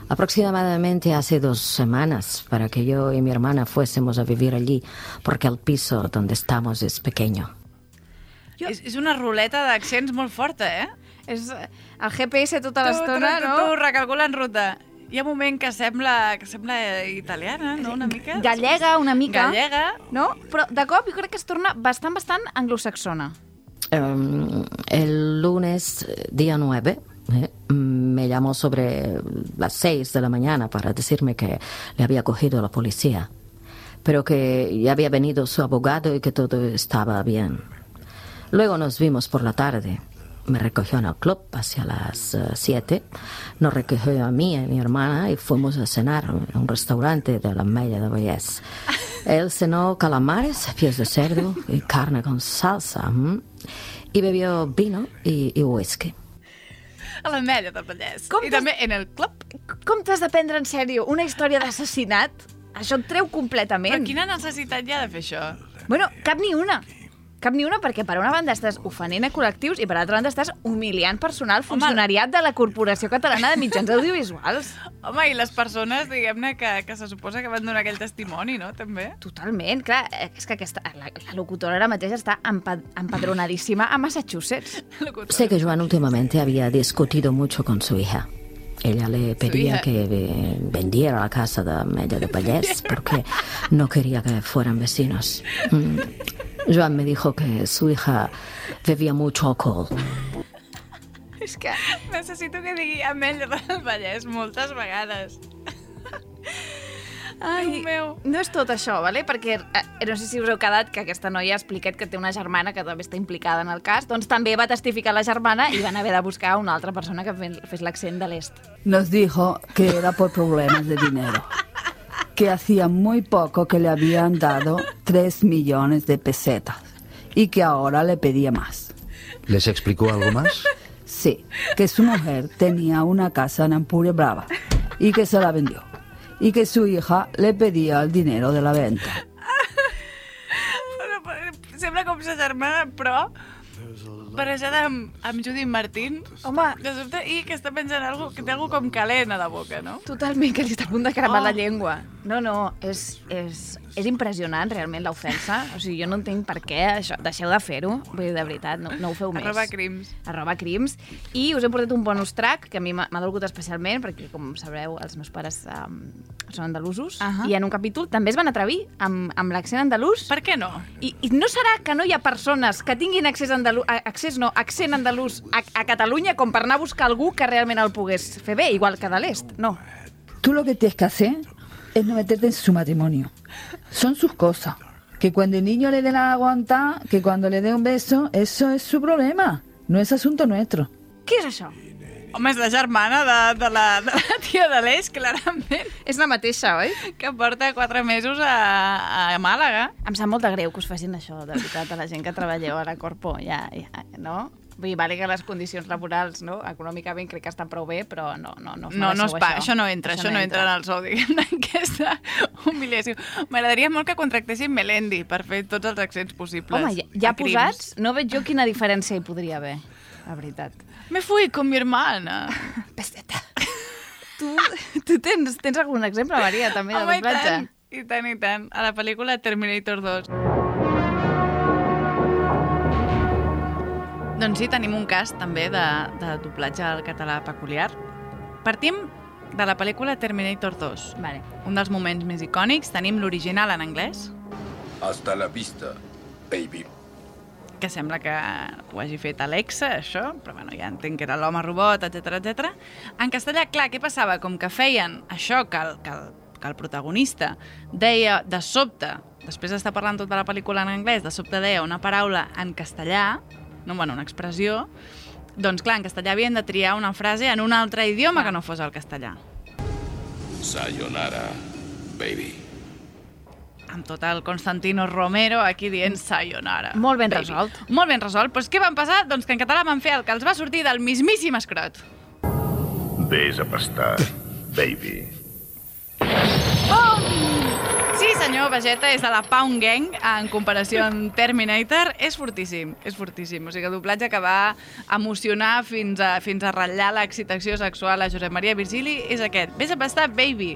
Aproximadamente hace dos semanas para que yo y mi hermana fuésemos a vivir allí, porque el piso donde estamos es pequeño. Jo... És, és una ruleta d'accents molt forta, eh? És el GPS tota l'estona, tu, tu, no? Tu, recalculant ruta. Hi ha un moment que sembla, que sembla italiana, no? Una mica. Gallega, una mica. Gallega. No? Però de cop jo crec que es torna bastant, bastant anglosaxona. Em, el lunes, día 9, eh, me llamó sobre las 6 de la mañana para decirme que le había cogido la policía, pero que ya había venido su abogado y que todo estaba bien. Luego nos vimos por la tarde. Me recogió en el club hacia las 7. nos recogió a mí y a mi hermana y fuimos a cenar en un restaurante de la Mella de Vallès. (laughs) Él cenó calamares, pies de cerdo y carne con salsa. ¿m? Y bebió vino y, y whisky. A l'Ametlla del Vallès. Com I també en el club. Com t'has de prendre en sèrio una història d'assassinat? Això et treu completament. Però quina necessitat hi ha de fer això? Bueno, cap ni una. Cap ni una, perquè per una banda estàs ofenent a col·lectius i per altra banda estàs humiliant personal funcionariat de la Corporació Catalana de Mitjans Audiovisuals. (laughs) Home, i les persones, diguem-ne, que, que se suposa que van donar aquell testimoni, no?, també. Totalment, clar, eh, és que aquesta, la, la locutora ara mateix està empa, empadronadíssima a Massachusetts. (laughs) Sé que Joan últimamente había discutido mucho con su hija. Ella le pedía que vendiera la casa de Mella de Vallès (laughs) porque no quería que fueran vecinos. Mm. Joan me dijo que su hija bebía mucho alcohol. És que... Necessito que digui Ametlla del Vallès moltes vegades. Ai, meu. no és tot això, vale? perquè eh, no sé si us heu quedat que aquesta noia ha explicat que té una germana que també està implicada en el cas, doncs també va testificar la germana i van haver de buscar una altra persona que fes, fes l'accent de l'est. Nos dijo que era por problemas de dinero, que hacía muy poco que le habían dado (laughs) 3 millones de pesetas y que ahora le pedía más. ¿Les explicó algo más? Sí, que su mujer tenía una casa en Ampure Brava y que se la vendió y que su hija le pedía el dinero de la venta. Sembla com sa germana, però barrejada amb, amb Judit Martín. Home. De sobte, i que està pensant algo, que té algo com calent a la boca, no? Totalment, que li està a punt de cremar Oh. la llengua. No, no, és, és, és impressionant realment l'ofensa. O sigui, jo no entenc per què això. Deixeu de fer-ho. Vull dir, de veritat, no, no ho feu més. Arroba crims. Arroba crims. I us he portat un bonus track que a mi m'ha dolgut especialment perquè, com sabreu, els meus pares um, són andalusos. Ahà. I en un capítol també es van atrevir amb, amb l'accent andalús. Per què no? I, I no serà que no hi ha persones que tinguin accés, andalú, a- no, accent andalús a, a Catalunya com per anar a buscar algú que realment el pogués fer bé, igual que de l'est? No. Tú lo que tienes que hacer es no meterte en su matrimonio. Son sus cosas. Que cuando el niño le dé la aguantar, que cuando le dé un beso, eso es su problema. No es asunto nuestro. Què és això? Home, és la germana de, de, la, de la tia de l'Eix, clarament. És la mateixa, oi? Que porta quatre mesos a, a Màlaga. Em sap molt de greu que us facin això, de veritat, a la gent que treballeu a la Corpo, ja, ja no? Vull dir, vale que les condicions laborals, no? econòmicament crec que estan prou bé, però no, no, no No, no es mereixeu pa, això no entra, això, no entra en el sou, diguem-ne, aquesta (laughs) humiliació. M'agradaria molt que contractessin Melendi per fer tots els accents possibles. Home, ja, ja posats, no veig jo quina diferència hi podria haver, la veritat. Me fui con mi hermana. (laughs) Tu, tu tens, tens algun exemple, Maria, també, de Home, i doblatge? tant, i tant, i tant. A la pel·lícula Terminator 2. Doncs sí, tenim un cas també de, de doblatge al català peculiar. Partim de la pel·lícula Terminator 2. Vale. Un dels moments més icònics. Tenim l'original en anglès, Hasta la vista, baby. Que sembla que ho hagi fet Alexa, això, però bueno, ja entenc que era l'home robot, etc etc. En castellà, clar, què passava? Com que feien això que el, que el, que el protagonista deia de sobte, després d'estar parlant tota la pel·lícula en anglès, de sobte deia una paraula en castellà, no, bueno, una expressió, doncs clar, en castellà havien de triar una frase en un altre idioma que no fos el castellà. Sayonara, baby. Amb tot el Constantino Romero aquí dient sayonara. Molt ben baby. resolt. Molt ben resolt. Doncs què van passar? Doncs que en català van fer el que els va sortir del mismíssim escrot. Ves a pastar, baby. Sí, senyor, Vegeta és de la Pound Gang en comparació amb Terminator. És fortíssim, és fortíssim. O sigui, el doblatge que va emocionar fins a, fins a ratllar l'excitació sexual a Josep Maria Virgili és aquest. Ves a pastar, baby.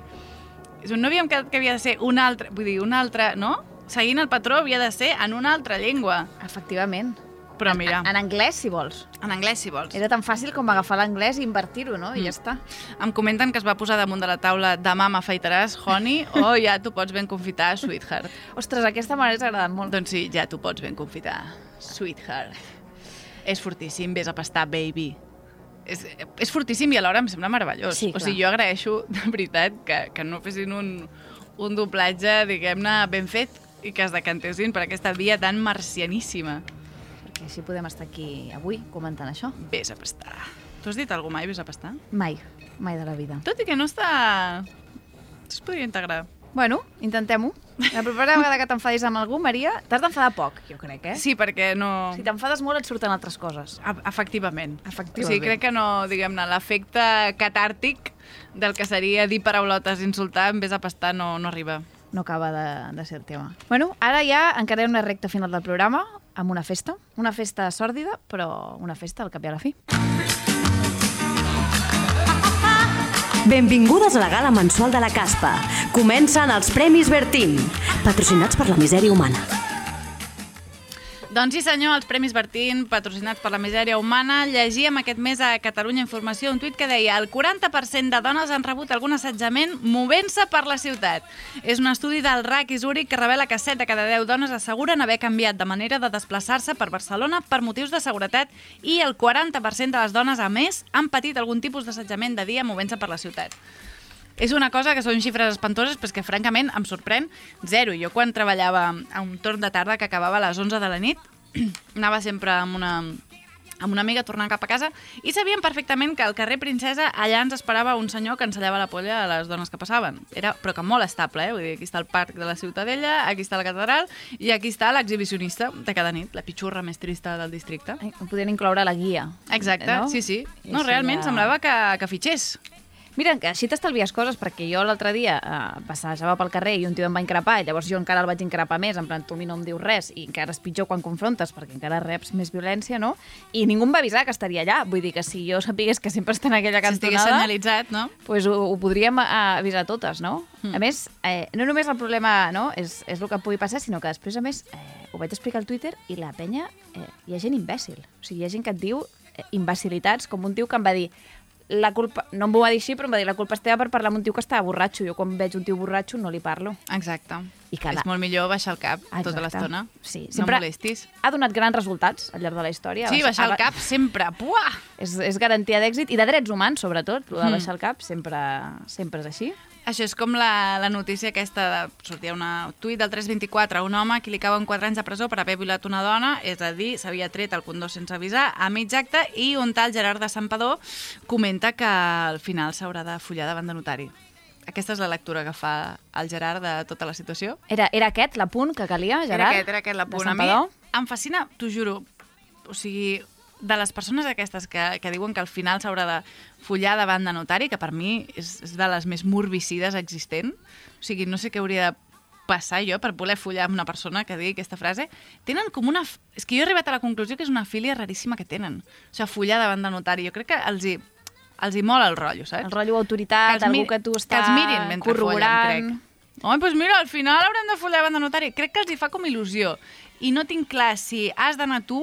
És un, no havíem quedat que havia de ser una altra, vull dir, una altra, no? Seguint el patró havia de ser en una altra llengua. Efectivament. Però mira... En anglès, si vols. En anglès, si vols. Era tan fàcil com agafar l'anglès i invertir-ho, no? I ja està. Em comenten que es va posar damunt de la taula demà m'afaitaràs, honey, (laughs) o ja t'ho pots ben confitar, sweetheart. Ostres, aquesta m'ha agradat molt. Doncs sí, ja t'ho pots ben confitar, sweetheart. És fortíssim, vés a pastar, baby. És, és fortíssim i alhora em sembla meravellós. Sí, o sigui, jo agraeixo, de veritat, que, que no fessin un, un doblatge, diguem-ne, ben fet i que es decantessin per aquesta via tan marcianíssima. Perquè així podem estar aquí avui comentant això. Vés a pastar. Tu has dit alguna mai, vés a pastar? Mai, mai de la vida. Tot i que no està... Es podria integrar. Bueno, intentem-ho. (laughs) La propera vegada que t'enfadis amb algú, Maria, t'has d'enfadar poc, jo crec, eh? Sí, perquè no... Si t'enfades molt et surten altres coses. E- Efectivament. Efectivament. O sigui, crec que no, diguem-ne, l'efecte catàrtic del que seria dir paraulotes, insultar, en vez de pastar, no, no arriba. No acaba de, de ser el tema. Bueno, ara ja encarem una recta final del programa amb una festa. Una festa sòrdida, però una festa al cap i a la fi. Benvingudes a la gala mensual de la Caspa. Comencen els Premis Bertín, patrocinats per la misèria humana. Doncs sí, senyor, els Premis Bertín, patrocinats per la misèria humana, llegíem aquest mes a Catalunya Informació un tuit que deia el 40% de dones han rebut algun assetjament movent-se per la ciutat. És un estudi del RAC i Zúrich que revela que 7 de cada 10 dones asseguren haver canviat de manera de desplaçar-se per Barcelona per motius de seguretat i el 40% de les dones, a més, han patit algun tipus d'assetjament de dia movent-se per la ciutat. És una cosa que són xifres espantoses, però que francament em sorprèn zero. Jo quan treballava a un torn de tarda que acabava a les 11 de la nit, (clears throat) anava sempre amb una, amb una amiga tornant cap a casa i sabíem perfectament que al carrer Princesa allà ens esperava un senyor que ensenyava la polla a les dones que passaven. Era, però que molt estable, eh? Vull dir, aquí està el parc de la Ciutadella, aquí està la catedral i aquí està l'exhibicionista de cada nit, la pitxurra més trista del districte. Ho podien incloure a la guia. Exacte, no? sí, sí. No, realment ja- semblava que, que fitxés. Mira, que així t'estalvies coses, perquè jo l'altre dia eh, passejava pel carrer i un tio em va increpar, i llavors jo encara el vaig increpar més, en plan, tu a mi no em dius res, i encara és pitjor quan confrontes, perquè encara reps més violència, no? I ningú em va avisar que estaria allà. Vull dir que si jo sapigués que sempre està en aquella Si estigués cantonada... senyalitzat, no? Pues ho, ho podríem eh, avisar totes, no? Mm. A més, eh, no només el problema no, és, és el que pugui passar, sinó que després, a més, eh, ho vaig explicar al Twitter i la penya, eh, hi ha gent imbècil. O sigui, hi ha gent que et diu eh, imbecilitats, com un tio que em va dir la culpa, no em va dir així, però em va dir la culpa és teva per parlar amb un tio que estava borratxo. Jo quan veig un tio borratxo no li parlo. Exacte. I cada... És molt millor baixar el cap tota Exacte. l'estona. Sí, No sempre molestis. ha donat grans resultats al llarg de la història. Sí, baixar el cap sempre. Puah! És, és garantia d'èxit i de drets humans, sobretot. El de Mm. baixar el cap sempre, sempre és així. Això és com la, la notícia aquesta, de, sortia una tuit del 324, un home que li cauen 4 anys de presó per haver violat una dona, és a dir, s'havia tret el 2 sense avisar, a mig acte, i un tal Gerard de Santpador comenta que al final s'haurà de follar davant de notari. Aquesta és la lectura que fa el Gerard de tota la situació. Era, era aquest l'apunt que calia, Gerard? Era aquest, era aquest l'apunt. A mi em fascina, t'ho juro, o sigui, de les persones aquestes que, que diuen que al final s'haurà de follar davant de notari, que per mi és, és de les més morbicides existent, o sigui, no sé què hauria de passar jo per voler follar amb una persona que digui aquesta frase, tenen com una... És que jo he arribat a la conclusió que és una filia raríssima que tenen. O sigui, follar davant de notari. Jo crec que els hi, els hi mola el rotllo, saps? El rotllo autoritat, els algú que tu Que està els mirin mentre corroborant. follen, crec. Home, doncs mira, al final haurem de follar davant de notari. Crec que els hi fa com il·lusió. I no tinc clar si has d'anar tu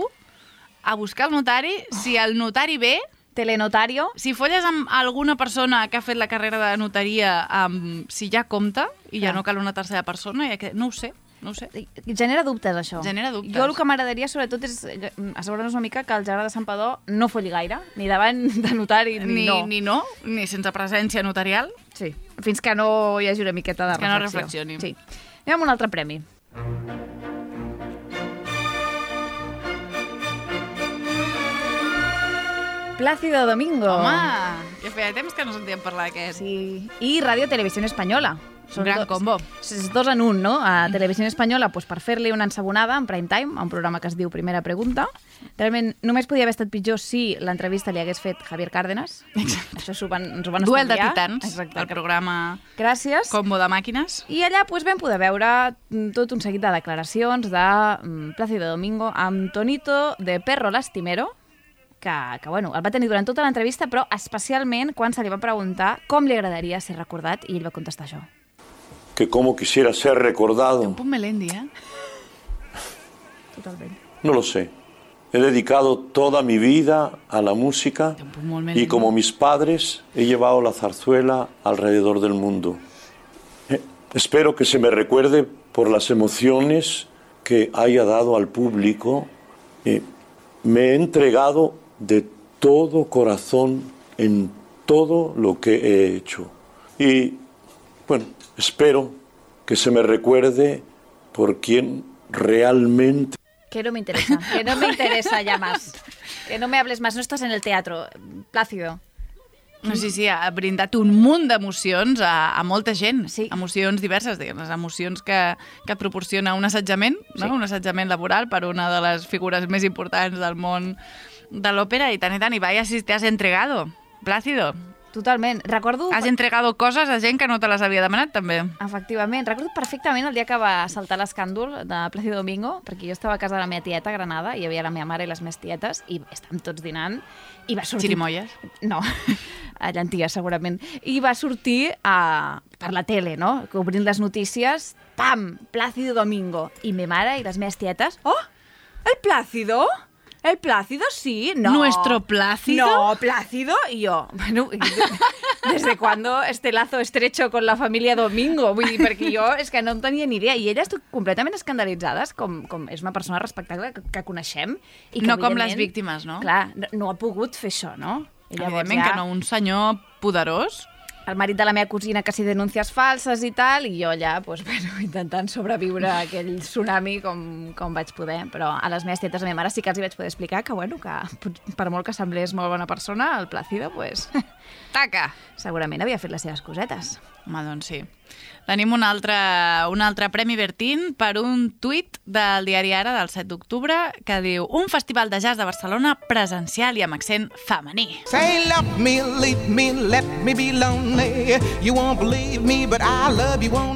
a buscar el notari, si el notari ve... Telenotario. Si folles amb alguna persona que ha fet la carrera de notaria, um, si ja compta, i ja Clar. no cal una tercera persona, ja que... no ho sé, no ho sé. Genera dubtes, això. Genera dubtes. Jo el que m'agradaria, sobretot, és eh, assegurar-nos una mica que el Gerard de Santpedor no folli gaire, ni davant (laughs) de notari, ni, Ni, no. ni no, ni sense presència notarial. Sí, fins que no hi hagi una miqueta de Que no reflexió. reflexioni. Sí. Anem amb un altre premi. Plácido Domingo. Home, que feia temps que no sentíem parlar d'aquest. Sí. I Ràdio Televisió Espanyola. Un gran combo. És dos en un, no? A Televisió Espanyola, pues, per fer-li una ensabonada en prime time, a un programa que es diu Primera Pregunta. Realment, només podia haver estat pitjor si l'entrevista li hagués fet Javier Cárdenas. Això s'ho van, ens ho van Duel de estalviar. titans, Exacte. el programa Gràcies. Combo de màquines. I allà pues, vam poder veure mm, tot un seguit de declaracions de mm, Plácido Domingo amb Tonito de Perro Lastimero, que, que bueno, el va tenir durant tota l'entrevista, però especialment quan se li va preguntar com li agradaria ser recordat, i ell va contestar això. que cómo quisiera ser recordado, Un Melendi, eh? Totalment. no lo sé. He dedicado toda mi vida a la música y como mis padres he llevado la zarzuela alrededor del mundo. Eh, espero que se me recuerde por las emociones que haya dado al público. Eh, me he entregado de todo corazón en todo lo que he hecho. Y bueno, espero que se me recuerde por quien realmente Que no me interesa, que no me (laughs) interesa ya más. Que no me hables más, no estás en el teatro. Plácido. No, sí, sí, ha brindat un munt d'emocions a, a molta gent. Sí. Emocions diverses, diguem, les emocions que, que et proporciona un assetjament, no? Sí. un assetjament laboral per una de les figures més importants del món de l'òpera, i tant i tant, i vaya si te has entregado, Plácido. Totalment. Recordo... Has entregado coses a gent que no te les havia demanat, també. Efectivament. Recordo perfectament el dia que va saltar l'escàndol de Plácido Domingo, perquè jo estava a casa de la meva tieta a Granada, i hi havia la meva mare i les meves tietes, i estàvem tots dinant, i va sortir... Xirimoies? No, (laughs) a llenties, segurament. I va sortir a... per la tele, no? Obrint les notícies, pam, Plácido Domingo. I mi mare i les meves tietes, oh, el Plácido? El Plácido sí, no. ¿Nuestro Plácido? No, Plácido. Y yo, bueno, ¿y ¿desde cuándo este lazo estrecho con la família Domingo? Vull dir, perquè jo és que no en tenia ni idea. I elles tu- completament escandalitzades, com, com és una persona respectable que, que coneixem. I que, No com les víctimes, no? Clar, no, no ha pogut fer això, no? I Evidentment que no, un senyor poderós el marit de la meva cosina que si denúncies falses i tal, i jo allà, doncs, (laughs) bueno, intentant sobreviure a aquell tsunami com, com vaig poder. Però a les meves tietes, a meva mare, sí que els hi vaig poder explicar que, bueno, que per molt que semblés molt bona persona, el Plácido, pues, (laughs) Taca! segurament havia fet les seves cosetes. Home, doncs sí. Tenim un altre, un altre Premi Bertín per un tuit del diari Ara del 7 d'octubre que diu un festival de jazz de Barcelona presencial i amb accent femení. Say left me, leave me, let me be lonely.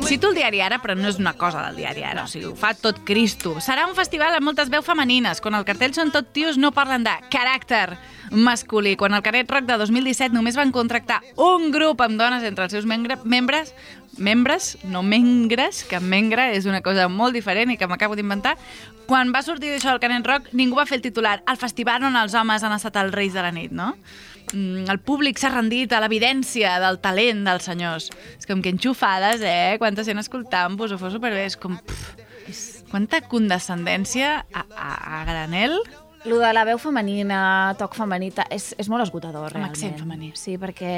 Cito el diari Ara, però no és una cosa del diari Ara, o sigui, ho fa tot Cristo. Serà un festival amb moltes veus femenines, quan el cartell són tot tios no parlen de caràcter masculí. Quan el Canet Rock de 2017 només van contractar un grup amb dones entre els seus membres, membres, no mengres, que mengre és una cosa molt diferent i que m'acabo d'inventar. Quan va sortir d'això del Canet Rock, ningú va fer el titular el festival on els homes han estat els reis de la nit, no? Mm, el públic s'ha rendit a l'evidència del talent dels senyors. És com que enxufades, eh? Quanta gent escoltant-vos, ho fos superbé. És com... Pff, quanta condescendència a, a, a granel Lo de la veu femenina, toc femení, ta- és, és molt esgotador, Amb realment. accent femení. Sí, perquè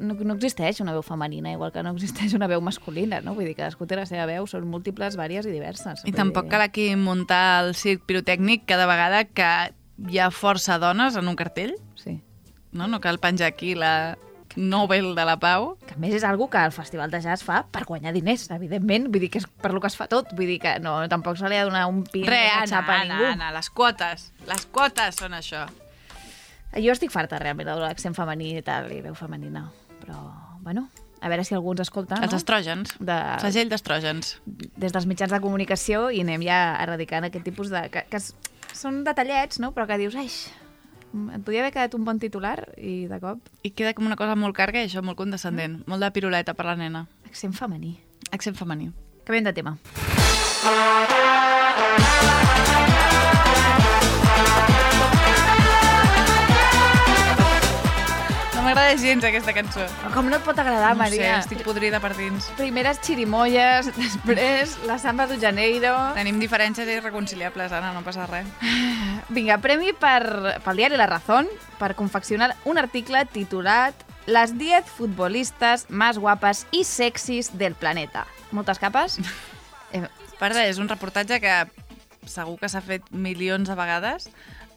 no, no existeix una veu femenina, igual que no existeix una veu masculina, no? Vull dir, cadascú té la seva veu, són múltiples, vàries i diverses. I tampoc dir- cal aquí muntar el circ pirotècnic cada vegada que hi ha força dones en un cartell. No, no cal penjar aquí la Nobel de la Pau. Que a més és algo que el Festival de Jazz fa per guanyar diners, evidentment. Vull dir que és per lo que es fa tot. Vull dir que no, tampoc se li ha de donar un pin Re, Anna, xapa a ningú. Anna, les quotes. Les quotes són això. Jo estic farta realment de l'accent femení i tal, i veu femenina. Però, bueno, a veure si algú ens escolta, Els no? estrògens. De... Segell d'estrògens. Des dels mitjans de comunicació i anem ja erradicant aquest tipus de... Que, que són detallets, no? Però que dius, ai, et podia haver quedat un bon titular i de cop... I queda com una cosa molt carga i això molt condescendent. Molt de piruleta per la nena. Accent femení. Accent femení. Canviem de tema. M'agrada gens aquesta cançó. Com no et pot agradar, no Maria? Sé, estic podrida per dins. Primeres xirimoies, (laughs) després la samba de Janeiro... Tenim diferències irreconciliables, Anna, no passa res. (sighs) Vinga, premi per, pel diari La Razón per confeccionar un article titulat Les 10 futbolistas más guapas y sexys del planeta. Moltes capes? (laughs) Eh, Per res, és un reportatge que segur que s'ha fet milions de vegades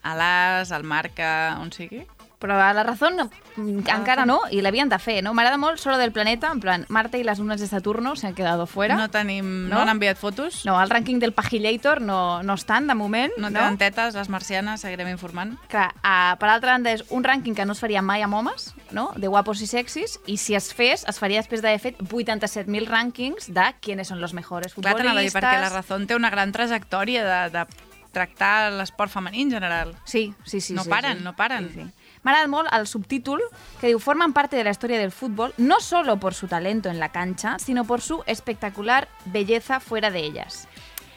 a l'As, al Marca, on sigui. Però a La Razón mm, encara no, i l'havien de fer, no? M'agrada molt Solo del Planeta, en plan, Marta y las lunas de Saturno se han quedado fuera. No tenim... No, No? han enviat fotos. No, al rànquing del Pagillator no, no estan, de moment. No tenen tetes, les marcianes, seguirem informant. Clar, uh, per altra banda, és un rànquing que no es faria mai amb homes, no? de guapos i sexis, i si es fes, es faria després d'haver fet 87.000 rànquings de quiénes són los mejores Clar, futbolistes. t'anava a dir, perquè la Razón té una gran trajectòria de, de tractar l'esport femení en general. Sí, sí, sí. No sí, paren, sí. no paren. Sí, sí. M'agrada molt el subtítol que diu forman parte de la historia del fútbol no solo por su talento en la cancha, sino por su espectacular belleza fuera de ellas.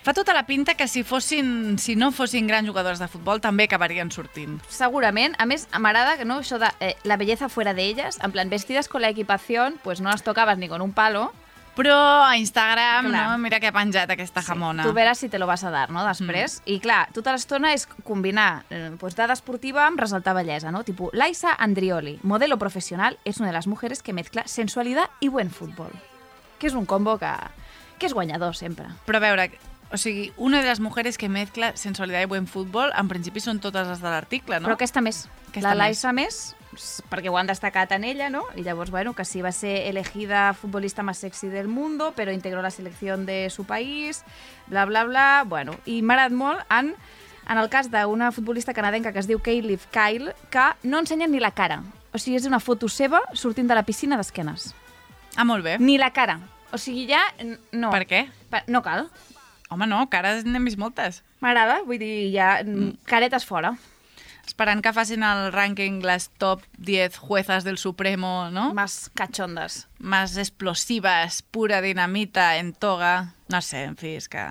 Fa tota la pinta que si, fossin, si no fossin grans jugadors de futbol també acabarien sortint. Segurament, a més, m'agrada que no, això de eh, la belleza fuera de ellas, en plan, vestidas con la equipación, pues no las tocabas ni con un palo, Però a Instagram, Clar. no? mira que ha penjat aquesta jamona. Tu veràs si te lo vas a dar, no?, després. Mm. I clar, tota l'estona és combinar eh, pues, dada esportiva amb resaltar bellesa, no? Tipo, Laisa Andrioli, modelo profesional, és una de les mujeres que mezcla sensualidad i buen fútbol. Que és un combo que, que és guanyador sempre. Però a veure, o sigui, una de les mujeres que mezcla sensualitat i buen futbol, en principi són totes les de l'article, no? Però aquesta més. Aquesta la Laisa més. s- perquè ho han destacat en ella, ¿no? Y llavors, bueno, que sí va ser elegida futbolista más sexy del mundo, pero integró la selección de su país, bla, bla, bla. Bueno, i m'ha agradat molt en, en el cas d'una futbolista canadenca que es diu Kayleigh Kyle, que no ensenya ni la cara. O sigui, és una foto seva sortint de la piscina d'esquenes. Ah, molt bé. Ni la cara. O sigui, ja... No. Per què? Per, no cal. Home, no, cares n'hem vist moltes. M'agrada, vull dir, ja... Mm. Caretes fora. Esperant que facin el rànquing les top 10 juezas del Supremo, no? Más cachondas. Más explosivas, pura dinamita en toga. No sé, en fi, és que...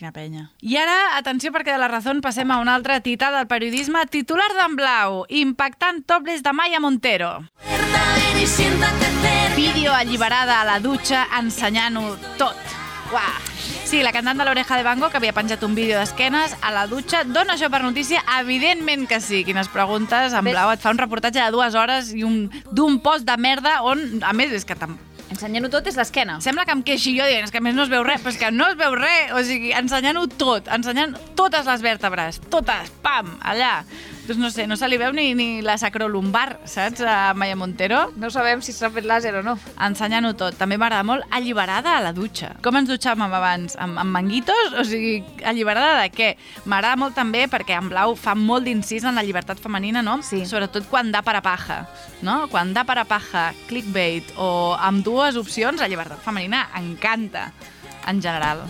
Quina penya. I ara, atenció, perquè de la raó passem a una altra tita del periodisme. Titular d'en Blau, impactant topless de Maya Montero. Vídeo alliberada a la dutxa ensenyant-ho tot. Uah. Sí, la cantant de l'Oreja de Van Gogh havia penjat un vídeo d'esquenes a la dutxa. Dona això per notícia? Evidentment que sí. Quines preguntes. En. Blau et fa un reportatge de dues hores i un d'un post de merda on, a més, és que tam... Ensenyant-ho tot és l'esquena. Sembla que em queixi jo dient, és que a més no es veu res, però és que no es veu res, o sigui, ensenyant-ho tot, ensenyant totes les vèrtebres, totes, pam, allà. Doncs no sé, no se li veu ni, ni la sacrolumbar, saps, a Maya Montero? No sabem si s'ha fet làser o no. Ensenyant-ho tot. També m'agrada molt alliberada a la dutxa. Com ens dutxàvem abans? Amb, amb manguitos? O sigui, alliberada de què? M'agrada molt també perquè en Blau fa molt d'incís en la llibertat femenina, no? Sí. Sobretot quan da per a paja, no? Quan da per a paja, clickbait o amb dues opcions, la llibertat femenina encanta, en general.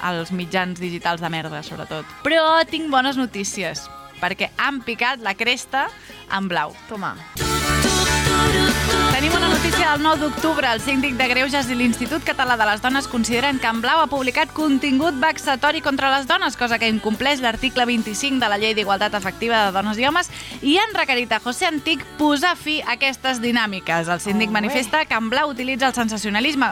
als mitjans digitals de merda, sobretot. Però tinc bones notícies, perquè han picat la cresta en blau. Toma. Tenim una notícia del 9 d'octubre, el síndic de Greuges i l'Institut Català de les Dones consideren que en Blau ha publicat contingut vexatori contra les dones, cosa que incompleix l'article 25 de la Llei d'Igualtat Efectiva de Dones i Homes, i han requerit a José Antic posar fi a aquestes dinàmiques. El síndic Oh, manifesta que en Blau utilitza el sensacionalisme.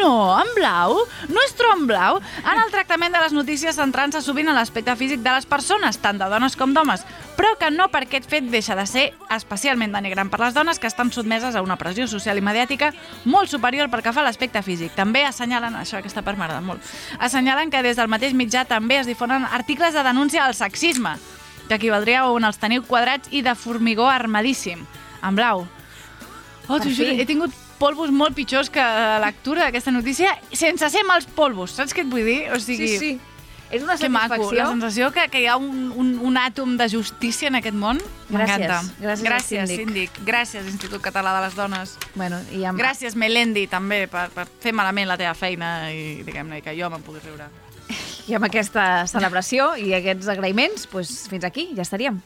No, en Blau? Nuestro en Blau? En el tractament de les notícies centrant-se sovint en l'aspecte físic de les persones, tant de dones com d'homes, però que no per aquest fet deixa de ser especialment denigrant per les dones que estan sotmeses a una pressió social i mediàtica molt superior pel que fa a l'aspecte físic. També assenyalen, això aquesta part m'agrada molt, assenyalen que des del mateix mitjà també es difonen articles de denúncia al sexisme, que equivaldria a on els teniu quadrats i de formigó armadíssim. En blau. Oh, t'ho juro, he tingut polvos molt pitjors que la lectura d'aquesta notícia sense ser mals polvos, saps què et vull dir? O sigui, Sí, sí. És una que maco, satisfacció. la sensació que, que hi ha un, un, un àtom de justícia en aquest món. Gràcies. M'encanta. Gràcies Gràcies, síndic. síndic. Gràcies, Institut Català de les Dones. Bueno, i amb... Gràcies, Melendi, també, per, per fer malament la teva feina i, diguem-ne, que jo me'n pugui riure. I amb aquesta celebració i aquests agraïments, doncs fins aquí, ja estaríem.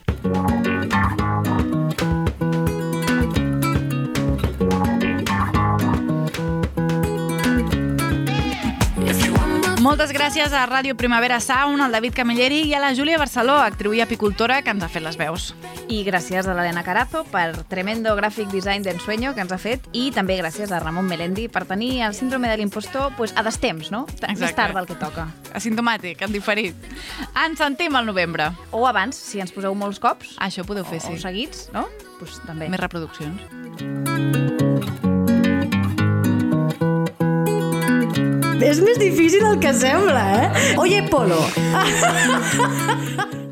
Moltes gràcies a Ràdio Primavera Sound, al David Camilleri i a la Júlia Barceló, actriu i apicultora, que ens ha fet les veus. I gràcies a l'Helena Carazo per tremendo gràfic design d'ensueño que ens ha fet i també gràcies a Ramon Melendi per tenir el síndrome de l'impostor pues, a destemps, no? T- Més Exacte. tard del que toca. Asimptomàtic, en diferit. Ens sentim al novembre. O abans, si ens poseu molts cops. Això podeu fer, o, sí. O seguits, no? Pues, també. Més reproduccions. És més difícil del que sembla, eh? Oye, Polo. (laughs)